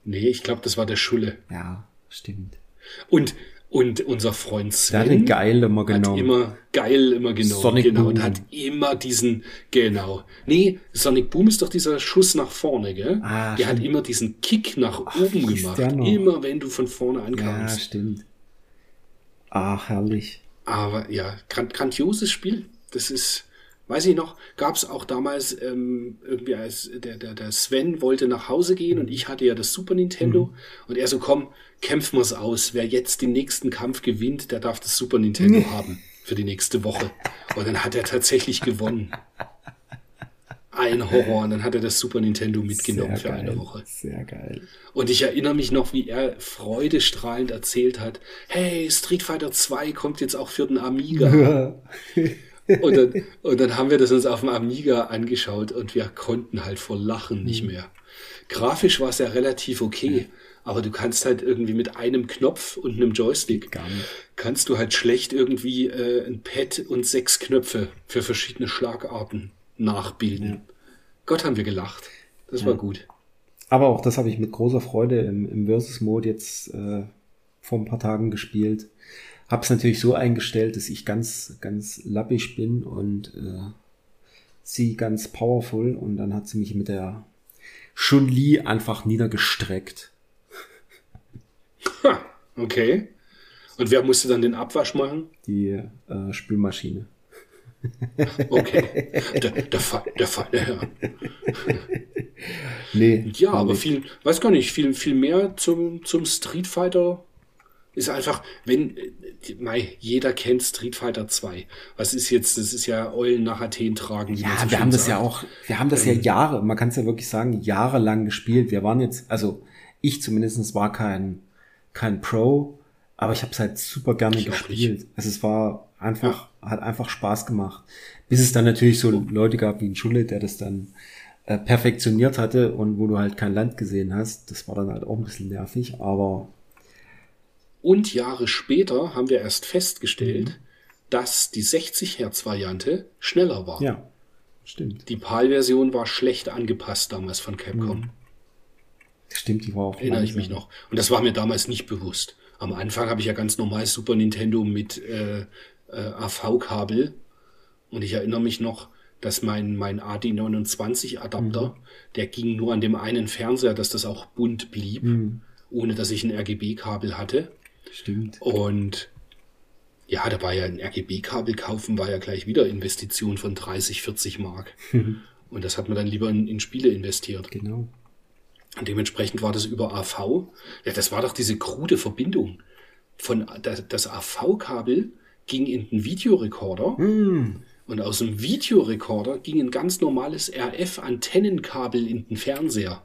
Speaker 2: Nee, ich glaube, das war der Schulle.
Speaker 3: Ja, stimmt.
Speaker 2: Und, und unser Freund
Speaker 3: Der hat den
Speaker 2: Sven
Speaker 3: geil immer
Speaker 2: hat
Speaker 3: genommen.
Speaker 2: immer geil immer genommen.
Speaker 3: Sonic
Speaker 2: genau,
Speaker 3: Boom.
Speaker 2: und hat immer diesen, genau. Nee, Sonic Boom ist doch dieser Schuss nach vorne, gell?
Speaker 3: Ah,
Speaker 2: der hat
Speaker 3: stimmt.
Speaker 2: immer diesen Kick nach oben
Speaker 3: hieß
Speaker 2: gemacht. Immer wenn du von vorne
Speaker 3: Ja,
Speaker 2: ankamst.
Speaker 3: stimmt. Ach, herrlich.
Speaker 2: Aber ja, gran grandioses Spiel. Das ist, weiß ich noch, gab es auch damals ähm, irgendwie als der, der, der Sven wollte nach Hause gehen und ich hatte ja das Super Nintendo und er so, komm, kämpfen wir's aus. Wer jetzt den nächsten Kampf gewinnt, der darf das Super Nintendo haben für die nächste Woche. Und dann hat er tatsächlich gewonnen. Ein Horror. Und dann hat er das Super Nintendo mitgenommen für
Speaker 3: Sehr
Speaker 2: eine
Speaker 3: geil.
Speaker 2: Woche.
Speaker 3: Sehr geil.
Speaker 2: Und ich erinnere mich noch, wie er freudestrahlend erzählt hat, hey, Street Fighter 2 kommt jetzt auch für den Amiga. [LAUGHS] Und dann, und dann haben wir das uns auf dem Amiga angeschaut und wir konnten halt vor Lachen
Speaker 3: Mhm.
Speaker 2: nicht mehr. Grafisch war es ja relativ okay, aber du kannst halt irgendwie mit einem Knopf und einem Joystick, kannst du halt schlecht irgendwie äh, ein Pad und sechs Knöpfe für verschiedene Schlagarten nachbilden. Gott haben wir gelacht. Das war gut.
Speaker 3: Aber auch das habe ich mit großer Freude im, im Versus-Mode jetzt äh, vor ein paar Tagen gespielt. Hab's natürlich so eingestellt, dass ich ganz, ganz lappig bin und äh, sie ganz powerful und dann hat sie mich mit der Chun-Li einfach niedergestreckt.
Speaker 2: Ha, okay. Und wer musste dann den Abwasch machen?
Speaker 3: Die äh, Spülmaschine. [LAUGHS]
Speaker 2: Okay. der, der, Fa der, Fa ja.
Speaker 3: Nee.
Speaker 2: Ja, aber viel, weiß gar nicht, viel, viel mehr zum, zum Street Fighter ist einfach, wenn, mei, jeder kennt Street Fighter 2. Was ist jetzt, das ist ja Eulen nach Athen tragen.
Speaker 3: Ja,
Speaker 2: so
Speaker 3: wir haben das
Speaker 2: sagt.
Speaker 3: ja auch, wir haben das ja
Speaker 2: Ähm.
Speaker 3: Jahre, man kann es ja wirklich sagen, jahrelang gespielt. Wir waren jetzt, also ich zumindest war kein, kein Pro, aber ich habe es halt super gerne gespielt. Also es war einfach, hat einfach Spaß gemacht. Bis es dann natürlich so Leute gab wie ein Schule, der das dann äh, perfektioniert hatte und wo du halt kein Land gesehen hast. Das war dann halt auch ein bisschen nervig, aber
Speaker 2: Und Jahre später haben wir erst festgestellt,
Speaker 3: Mhm.
Speaker 2: dass die 60 Hertz Variante schneller war.
Speaker 3: ja, stimmt.
Speaker 2: Die PAL-Version war schlecht angepasst damals von Capcom.
Speaker 3: Mhm. Stimmt, die war auch
Speaker 2: Erinnere ich mich noch. Und das war mir damals nicht bewusst. Am Anfang habe ich ja ganz normal Super Nintendo mit äh, äh, AV-Kabel. Und ich erinnere mich noch, dass mein, mein AD29-Adapter,
Speaker 3: Mhm.
Speaker 2: der ging nur an dem einen Fernseher, dass das auch bunt blieb,
Speaker 3: Mhm.
Speaker 2: ohne dass ich ein RGB-Kabel hatte.
Speaker 3: Stimmt.
Speaker 2: Und ja, da war ja ein RGB-Kabel kaufen, war ja gleich wieder Investition von 30, 40 Mark. [LAUGHS] Und das hat man dann lieber in, in Spiele investiert.
Speaker 3: Genau.
Speaker 2: Und dementsprechend war das über AV. Ja, das war doch diese krude Verbindung. Von das, das AV-Kabel ging in den Videorekorder und aus dem Videorekorder ging ein ganz normales RF-Antennenkabel in den Fernseher.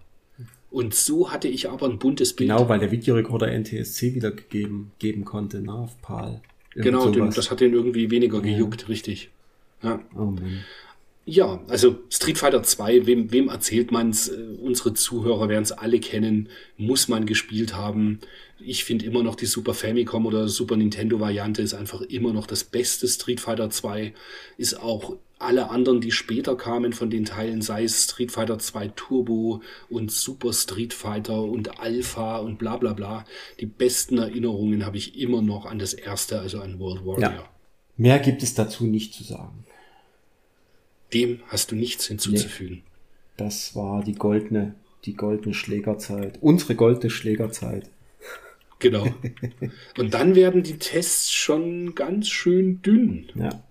Speaker 2: Und so hatte ich aber ein buntes Bild.
Speaker 3: Genau, weil der Videorekorder NTSC wiedergegeben geben konnte, ne, auf PAL. Irgend
Speaker 2: Genau,
Speaker 3: sowas.
Speaker 2: das hat den irgendwie weniger gejuckt, richtig. Ja.
Speaker 3: Oh Mann.
Speaker 2: Ja, also Street Fighter 2, wem, wem erzählt man's? Äh, Unsere Zuhörer werden es alle kennen, muss man gespielt haben. Ich finde immer noch die Super Famicom oder Super Nintendo Variante ist einfach immer noch das beste Street Fighter 2. Ist auch alle anderen, die später kamen von den Teilen, sei es Street Fighter 2 Turbo und Super Street Fighter und Alpha und bla bla bla. Die besten Erinnerungen habe ich immer noch an das erste, also an World Warrior.
Speaker 3: Ja. Mehr gibt es dazu nicht zu sagen.
Speaker 2: Dem hast du nichts hinzuzufügen.
Speaker 3: Das war die goldene, die goldene Schlägerzeit. Unsere goldene Schlägerzeit.
Speaker 2: Genau. [LAUGHS] Und dann werden die Tests schon ganz schön dünn.
Speaker 3: Ja.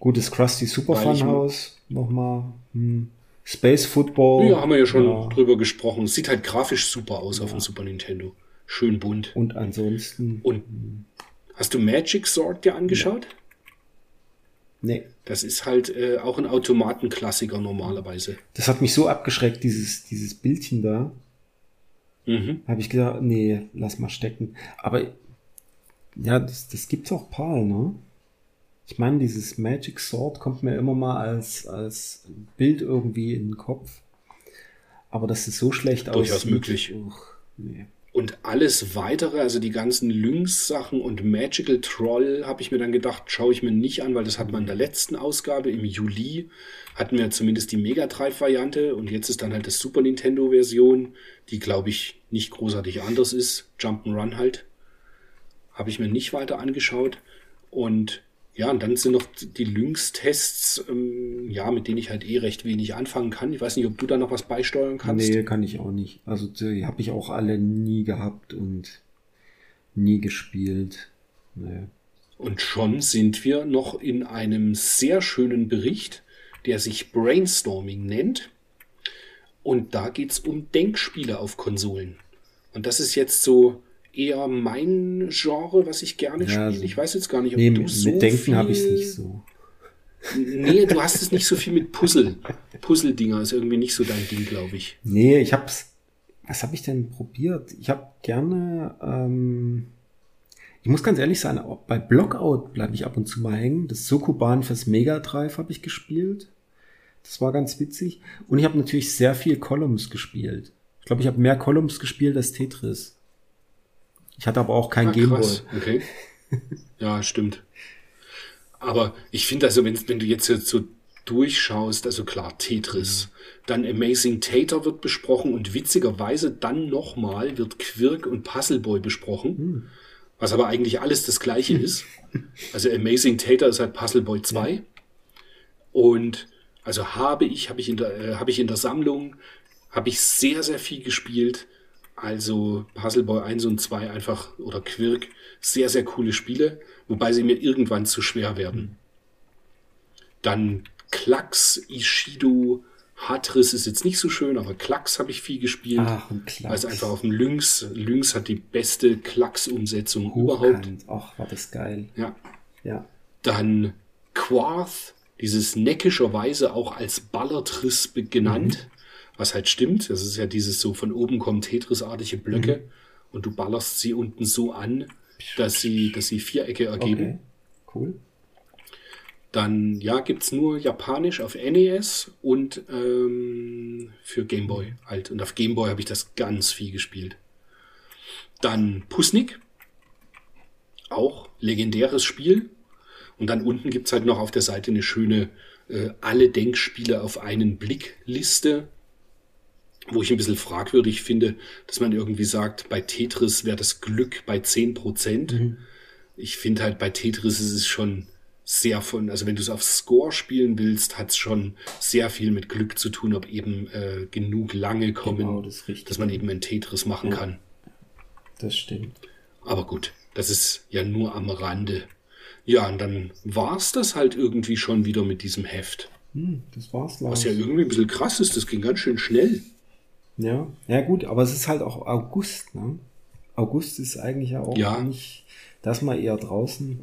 Speaker 3: Gutes Krusty Super Funhouse. Nochmal. Hm. Space Football.
Speaker 2: Ja, haben wir ja schon
Speaker 3: Ja.
Speaker 2: drüber gesprochen. Es sieht halt grafisch super aus auf dem Super Nintendo. Schön bunt.
Speaker 3: Und ansonsten.
Speaker 2: Und hast du Magic Sword dir angeschaut?
Speaker 3: Nee.
Speaker 2: Das ist halt äh, auch ein Automatenklassiker normalerweise.
Speaker 3: Das hat mich so abgeschreckt, dieses, dieses Bildchen da.
Speaker 2: Mhm.
Speaker 3: Habe ich gedacht, nee, lass mal stecken. Aber ja, das, das gibt's auch PAL, ne? Ich meine, dieses Magic Sword kommt mir immer mal als, als Bild irgendwie in den Kopf. Aber dass es so schlecht
Speaker 2: Durchaus
Speaker 3: aussieht.
Speaker 2: möglich.
Speaker 3: uch, nee.
Speaker 2: Und alles weitere, also die ganzen Lynx-Sachen und Magical Troll, habe ich mir dann gedacht, schaue ich mir nicht an, weil das hat man in der letzten Ausgabe im Juli, hatten wir zumindest die Mega Drive-Variante und jetzt ist dann halt das Super Nintendo-Version, die glaube ich nicht großartig anders ist. Jump'n'Run halt. Habe ich mir nicht weiter angeschaut. Und ja, und dann sind noch die Lynx-Tests, ähm, ja, mit denen ich halt eh recht wenig anfangen kann. Ich weiß nicht, ob du da noch was beisteuern kannst.
Speaker 3: Nee, kann ich auch nicht. Also die habe ich auch alle nie gehabt und nie gespielt. Nee.
Speaker 2: Und schon sind wir noch in einem sehr schönen Bericht, der sich Brainstorming nennt. Und da geht's um Denkspiele auf Konsolen. Und das ist jetzt so eher mein Genre, was ich gerne
Speaker 3: Ja,
Speaker 2: spiele. Ich weiß jetzt gar nicht, ob
Speaker 3: Nee,
Speaker 2: du
Speaker 3: mit
Speaker 2: so
Speaker 3: Denken
Speaker 2: viel...
Speaker 3: habe ich es nicht so.
Speaker 2: Nee, du hast es nicht so viel mit Puzzle. Puzzle-Dinger ist irgendwie nicht so dein Ding, glaube ich.
Speaker 3: Nee, ich hab's. Was habe ich denn probiert? Ich habe gerne. Ähm, ich muss ganz ehrlich sein, bei Blockout bleibe ich ab und zu mal hängen. Das Sokoban fürs Mega Drive habe ich gespielt. Das war ganz witzig. Und ich habe natürlich sehr viel Columns gespielt. Ich glaube, ich habe mehr Columns gespielt als Tetris. Ich hatte aber auch kein
Speaker 2: Ah,
Speaker 3: Gameboy.
Speaker 2: Okay. Ja, stimmt. Aber ich finde also, wenn, wenn du jetzt so durchschaust, also klar, Tetris, dann Amazing Tater wird besprochen und witzigerweise dann nochmal wird Quirk und Puzzle Boy besprochen, was aber eigentlich alles das gleiche [LAUGHS] ist. Also Amazing Tater ist halt Puzzle Boy 2. Und also habe ich, habe ich in der, äh, habe ich in der Sammlung, habe ich sehr, sehr viel gespielt. Also Puzzle Boy 1 und 2 einfach oder Quirk, sehr, sehr coole Spiele, wobei sie mir irgendwann zu schwer werden. Dann Klacks, Ishido, Hatris ist jetzt nicht so schön, aber Klacks habe ich viel gespielt.
Speaker 3: Ach, und Klacks.
Speaker 2: Also einfach auf dem Lynx. Lynx hat die beste Klacks-Umsetzung überhaupt.
Speaker 3: Ach, war das geil.
Speaker 2: Ja.
Speaker 3: Ja.
Speaker 2: Dann Quarth, dieses neckischerweise auch als Ballertriss genannt, was halt stimmt. Das ist ja dieses so von oben kommen Tetris-artige Blöcke und du ballerst sie unten so an, dass sie, dass sie Vierecke ergeben.
Speaker 3: Okay. Cool.
Speaker 2: Dann, ja, gibt's nur Japanisch auf NES und ähm, für Game Boy halt. Und auf Game Boy habe ich das ganz viel gespielt. Dann Pusnik. Auch legendäres Spiel. Und dann unten gibt's halt noch auf der Seite eine schöne äh, alle Denkspiele auf einen Blick Liste, wo ich ein bisschen fragwürdig finde, dass man irgendwie sagt, bei Tetris wäre das Glück bei 10%. Ich finde halt bei Tetris ist es schon sehr von, also wenn du es auf Score spielen willst, hat es schon sehr viel mit Glück zu tun, ob eben äh, genug lange kommen,
Speaker 3: Genau, das
Speaker 2: dass man eben ein Tetris machen kann.
Speaker 3: Das stimmt.
Speaker 2: Aber gut, das ist ja nur am Rande. Ja, und dann war's das halt irgendwie schon wieder mit diesem Heft.
Speaker 3: Hm, das war's, Lars.
Speaker 2: Was ja irgendwie ein bisschen krass ist, das ging ganz schön schnell.
Speaker 3: Ja, ja gut, aber es ist halt auch August, ne? August ist eigentlich ja auch
Speaker 2: Ja.
Speaker 3: nicht, da ist man eher draußen.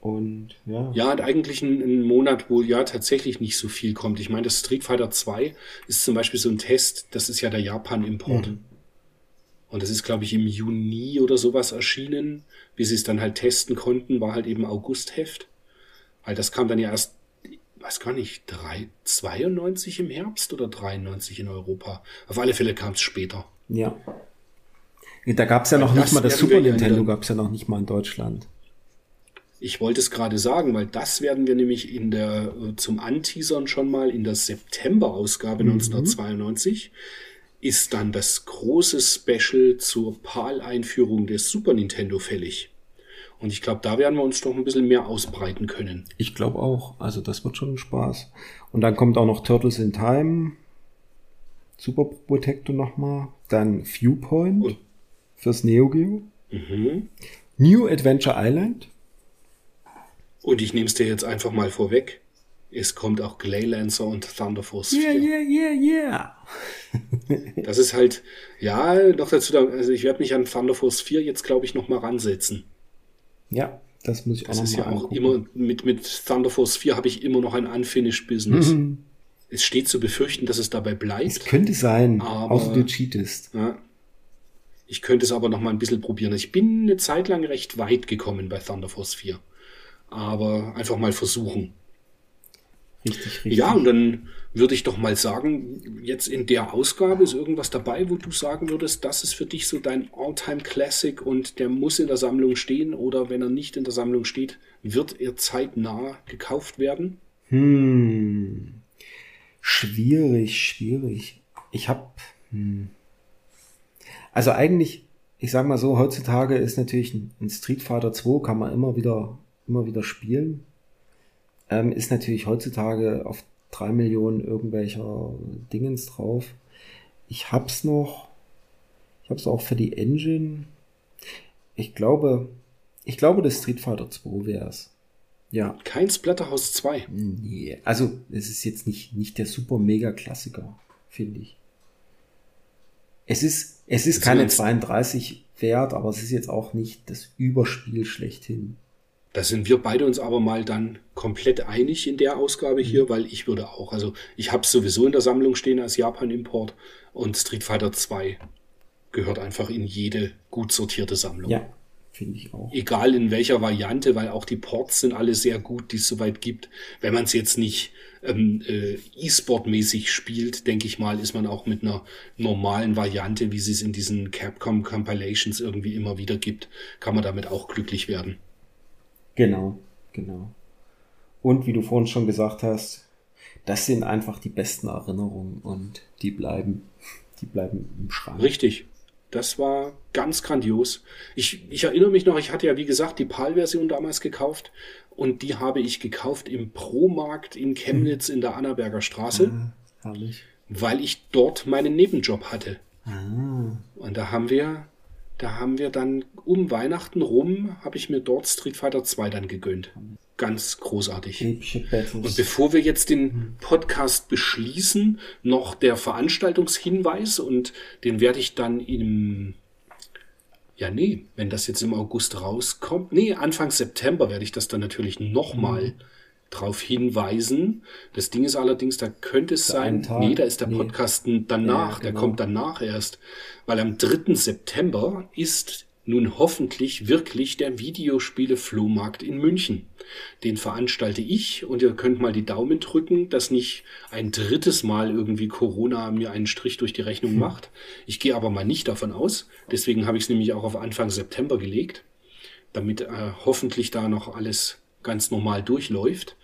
Speaker 3: Und ja,
Speaker 2: Ja, und eigentlich ein, ein Monat, wo ja tatsächlich nicht so viel kommt. Ich meine, das Street Fighter 2 ist zum Beispiel so ein Test, das ist ja der Japan-Import.
Speaker 3: Mhm.
Speaker 2: Und das ist, glaube ich, im Juni oder sowas erschienen. Wie sie es dann halt testen konnten, war halt eben Augustheft. Weil das kam dann ja erst, weiß gar nicht, 3, 92 im Herbst oder 93 in Europa. Auf alle Fälle kam es später.
Speaker 3: ja. Da gab's ja noch
Speaker 2: Das
Speaker 3: nicht mal das Super Nintendo,
Speaker 2: dann-
Speaker 3: gab's ja noch nicht mal in Deutschland.
Speaker 2: Ich wollte es gerade sagen, weil das werden wir nämlich in der äh, zum Anteasern schon mal in der September-Ausgabe 1992 ist dann das große Special zur PAL-Einführung des Super Nintendo fällig. Und ich glaube, da werden wir uns doch ein bisschen mehr ausbreiten können.
Speaker 3: Ich glaube auch. Also das wird schon Spaß. Und dann kommt auch noch Turtles in Time, Super Protector nochmal, dann Viewpoint
Speaker 2: Und-
Speaker 3: fürs Neo Geo,
Speaker 2: Mhm.
Speaker 3: New Adventure Island.
Speaker 2: Und ich nehme es dir jetzt einfach mal vorweg. Es kommt auch Glaylancer und Thunder Force 4.
Speaker 3: yeah, yeah, yeah. [LAUGHS] [LAUGHS]
Speaker 2: Das ist halt, ja, noch dazu, da- also ich werde mich an Thunder Force 4 jetzt, glaube ich, noch mal ransetzen.
Speaker 3: Ja, das muss ich
Speaker 2: Das
Speaker 3: auch
Speaker 2: ist
Speaker 3: noch mal
Speaker 2: ja auch
Speaker 3: angucken.
Speaker 2: immer, mit, mit Thunder Force 4 habe ich immer noch ein Unfinished Business.
Speaker 3: Mhm.
Speaker 2: Es steht zu befürchten, dass es dabei
Speaker 3: Es
Speaker 2: bleibt.
Speaker 3: könnte sein,
Speaker 2: Aber-
Speaker 3: außer du cheatest.
Speaker 2: Ja. Ich könnte es aber noch mal ein bisschen probieren. Ich bin eine Zeit lang recht weit gekommen bei Thunder Force 4. Aber einfach mal versuchen.
Speaker 3: Richtig, richtig.
Speaker 2: Ja, und dann würde ich doch mal sagen, jetzt in der Ausgabe ist irgendwas dabei, wo du sagen würdest, das ist für dich so dein All-Time Classic und der muss in der Sammlung stehen oder wenn er nicht in der Sammlung steht, wird er zeitnah gekauft werden?
Speaker 3: Hm. Schwierig, schwierig. Ich habe, hm. also eigentlich, ich sag mal so, heutzutage ist natürlich ein Street Fighter 2 kann man immer wieder, immer wieder spielen. Ähm, ist natürlich heutzutage auf drei Millionen irgendwelcher Dingens drauf. Ich hab's noch. Ich hab's auch für die Engine. Ich glaube, ich glaube, das Street Fighter 2 wäre es. Ja.
Speaker 2: Kein Splatterhouse 2.
Speaker 3: Nee, also es ist jetzt nicht, nicht der super mega Klassiker, finde ich. Es ist, es ist keine 32 wert, aber es ist jetzt auch nicht das Überspiel schlechthin.
Speaker 2: Da sind wir beide uns aber mal dann komplett einig in der Ausgabe hier, mhm. weil ich würde auch, also ich habe sowieso in der Sammlung stehen als Japan-Import und Street Fighter 2 gehört einfach in jede gut sortierte Sammlung.
Speaker 3: Ja, finde ich auch.
Speaker 2: Egal in welcher Variante, weil auch die Ports sind alle sehr gut, die es soweit gibt. Wenn man es jetzt nicht ähm, äh, E-Sport-mäßig spielt, denke ich mal, ist man auch mit einer normalen Variante, wie sie es in diesen Capcom Compilations irgendwie immer wieder gibt, kann man damit auch glücklich werden.
Speaker 3: Genau, genau. Und wie du vorhin schon gesagt hast, das sind einfach die besten Erinnerungen und die bleiben, die bleiben im Schrank.
Speaker 2: Richtig. Das war ganz grandios. Ich, ich erinnere mich noch, ich hatte ja wie gesagt die PAL-Version damals gekauft und die habe ich gekauft im Pro-Markt in Chemnitz in der Annaberger Straße. Ah, herrlich. Weil ich dort meinen Nebenjob hatte. Ah. Und da haben wir da haben wir dann um Weihnachten rum, habe ich mir dort Street Fighter 2 dann gegönnt. Ganz großartig. Und bevor wir jetzt den Podcast beschließen, noch der Veranstaltungshinweis und den werde ich dann im, ja nee, wenn das jetzt im August rauskommt, nee, Anfang September werde ich das dann natürlich nochmal mhm darauf hinweisen. Das Ding ist allerdings, da könnte es sein, nee, da ist der Podcast nee. danach, ja, genau. der kommt danach erst, weil am 3. September ist nun hoffentlich wirklich der Videospiele-Flohmarkt in München. Den veranstalte ich und ihr könnt mal die Daumen drücken, dass nicht ein drittes Mal irgendwie Corona mir einen Strich durch die Rechnung hm. macht. Ich gehe aber mal nicht davon aus. Deswegen habe ich es nämlich auch auf Anfang September gelegt, damit äh, hoffentlich da noch alles ganz normal durchläuft.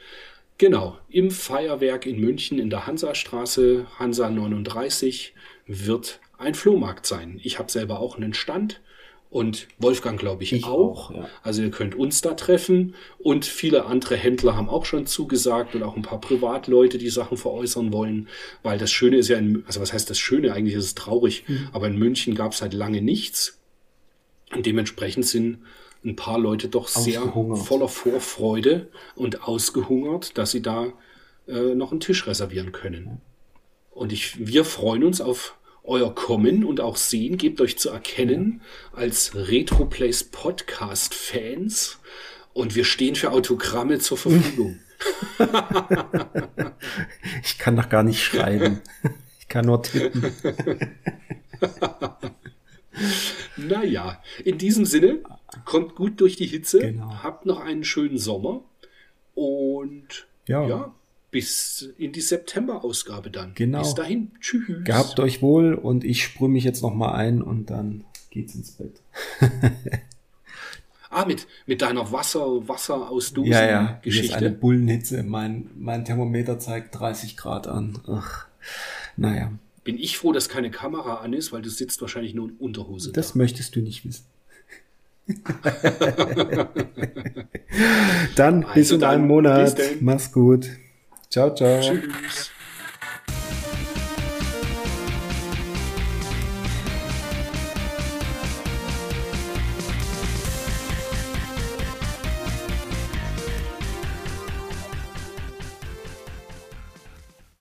Speaker 2: Genau, im Feuerwerk in München in der Hansastraße, Hansa 39, wird ein Flohmarkt sein. Ich habe selber auch einen Stand und Wolfgang, glaube ich, ich, auch. auch ja. Also ihr könnt uns da treffen und viele andere Händler haben auch schon zugesagt und auch ein paar Privatleute, die Sachen veräußern wollen, weil das Schöne ist ja, in, also was heißt das Schöne? Eigentlich ist es traurig, mhm. aber in München gab es halt lange nichts und dementsprechend sind ein paar Leute doch sehr voller Vorfreude und ausgehungert, dass sie da äh, noch einen Tisch reservieren können. Und ich, wir freuen uns auf euer Kommen und auch Sehen. Gebt euch zu erkennen als Retroplays Podcast Fans. Und wir stehen für Autogramme zur Verfügung. [LAUGHS]
Speaker 3: ich kann doch gar nicht schreiben. Ich kann nur tippen. [LAUGHS]
Speaker 2: naja, in diesem Sinne, kommt gut durch die Hitze, genau. habt noch einen schönen Sommer und ja, ja bis in die September-Ausgabe dann.
Speaker 3: Genau.
Speaker 2: Bis dahin, tschüss.
Speaker 3: Gehabt euch wohl und ich sprühe mich jetzt noch mal ein und dann geht's ins Bett. [LAUGHS]
Speaker 2: ah, mit, mit deiner Wasser, Wasser aus Dosen
Speaker 3: ja, ja. Geschichte. Hier ist eine Bullenhitze. Mein, mein Thermometer zeigt 30 Grad an. Ach, naja
Speaker 2: bin ich froh, dass keine Kamera an ist, weil du sitzt wahrscheinlich nur in Unterhose.
Speaker 3: Das da. möchtest du nicht wissen. Dann also bis in dann, einem Monat. Mach's gut. Ciao, ciao. Tschüss.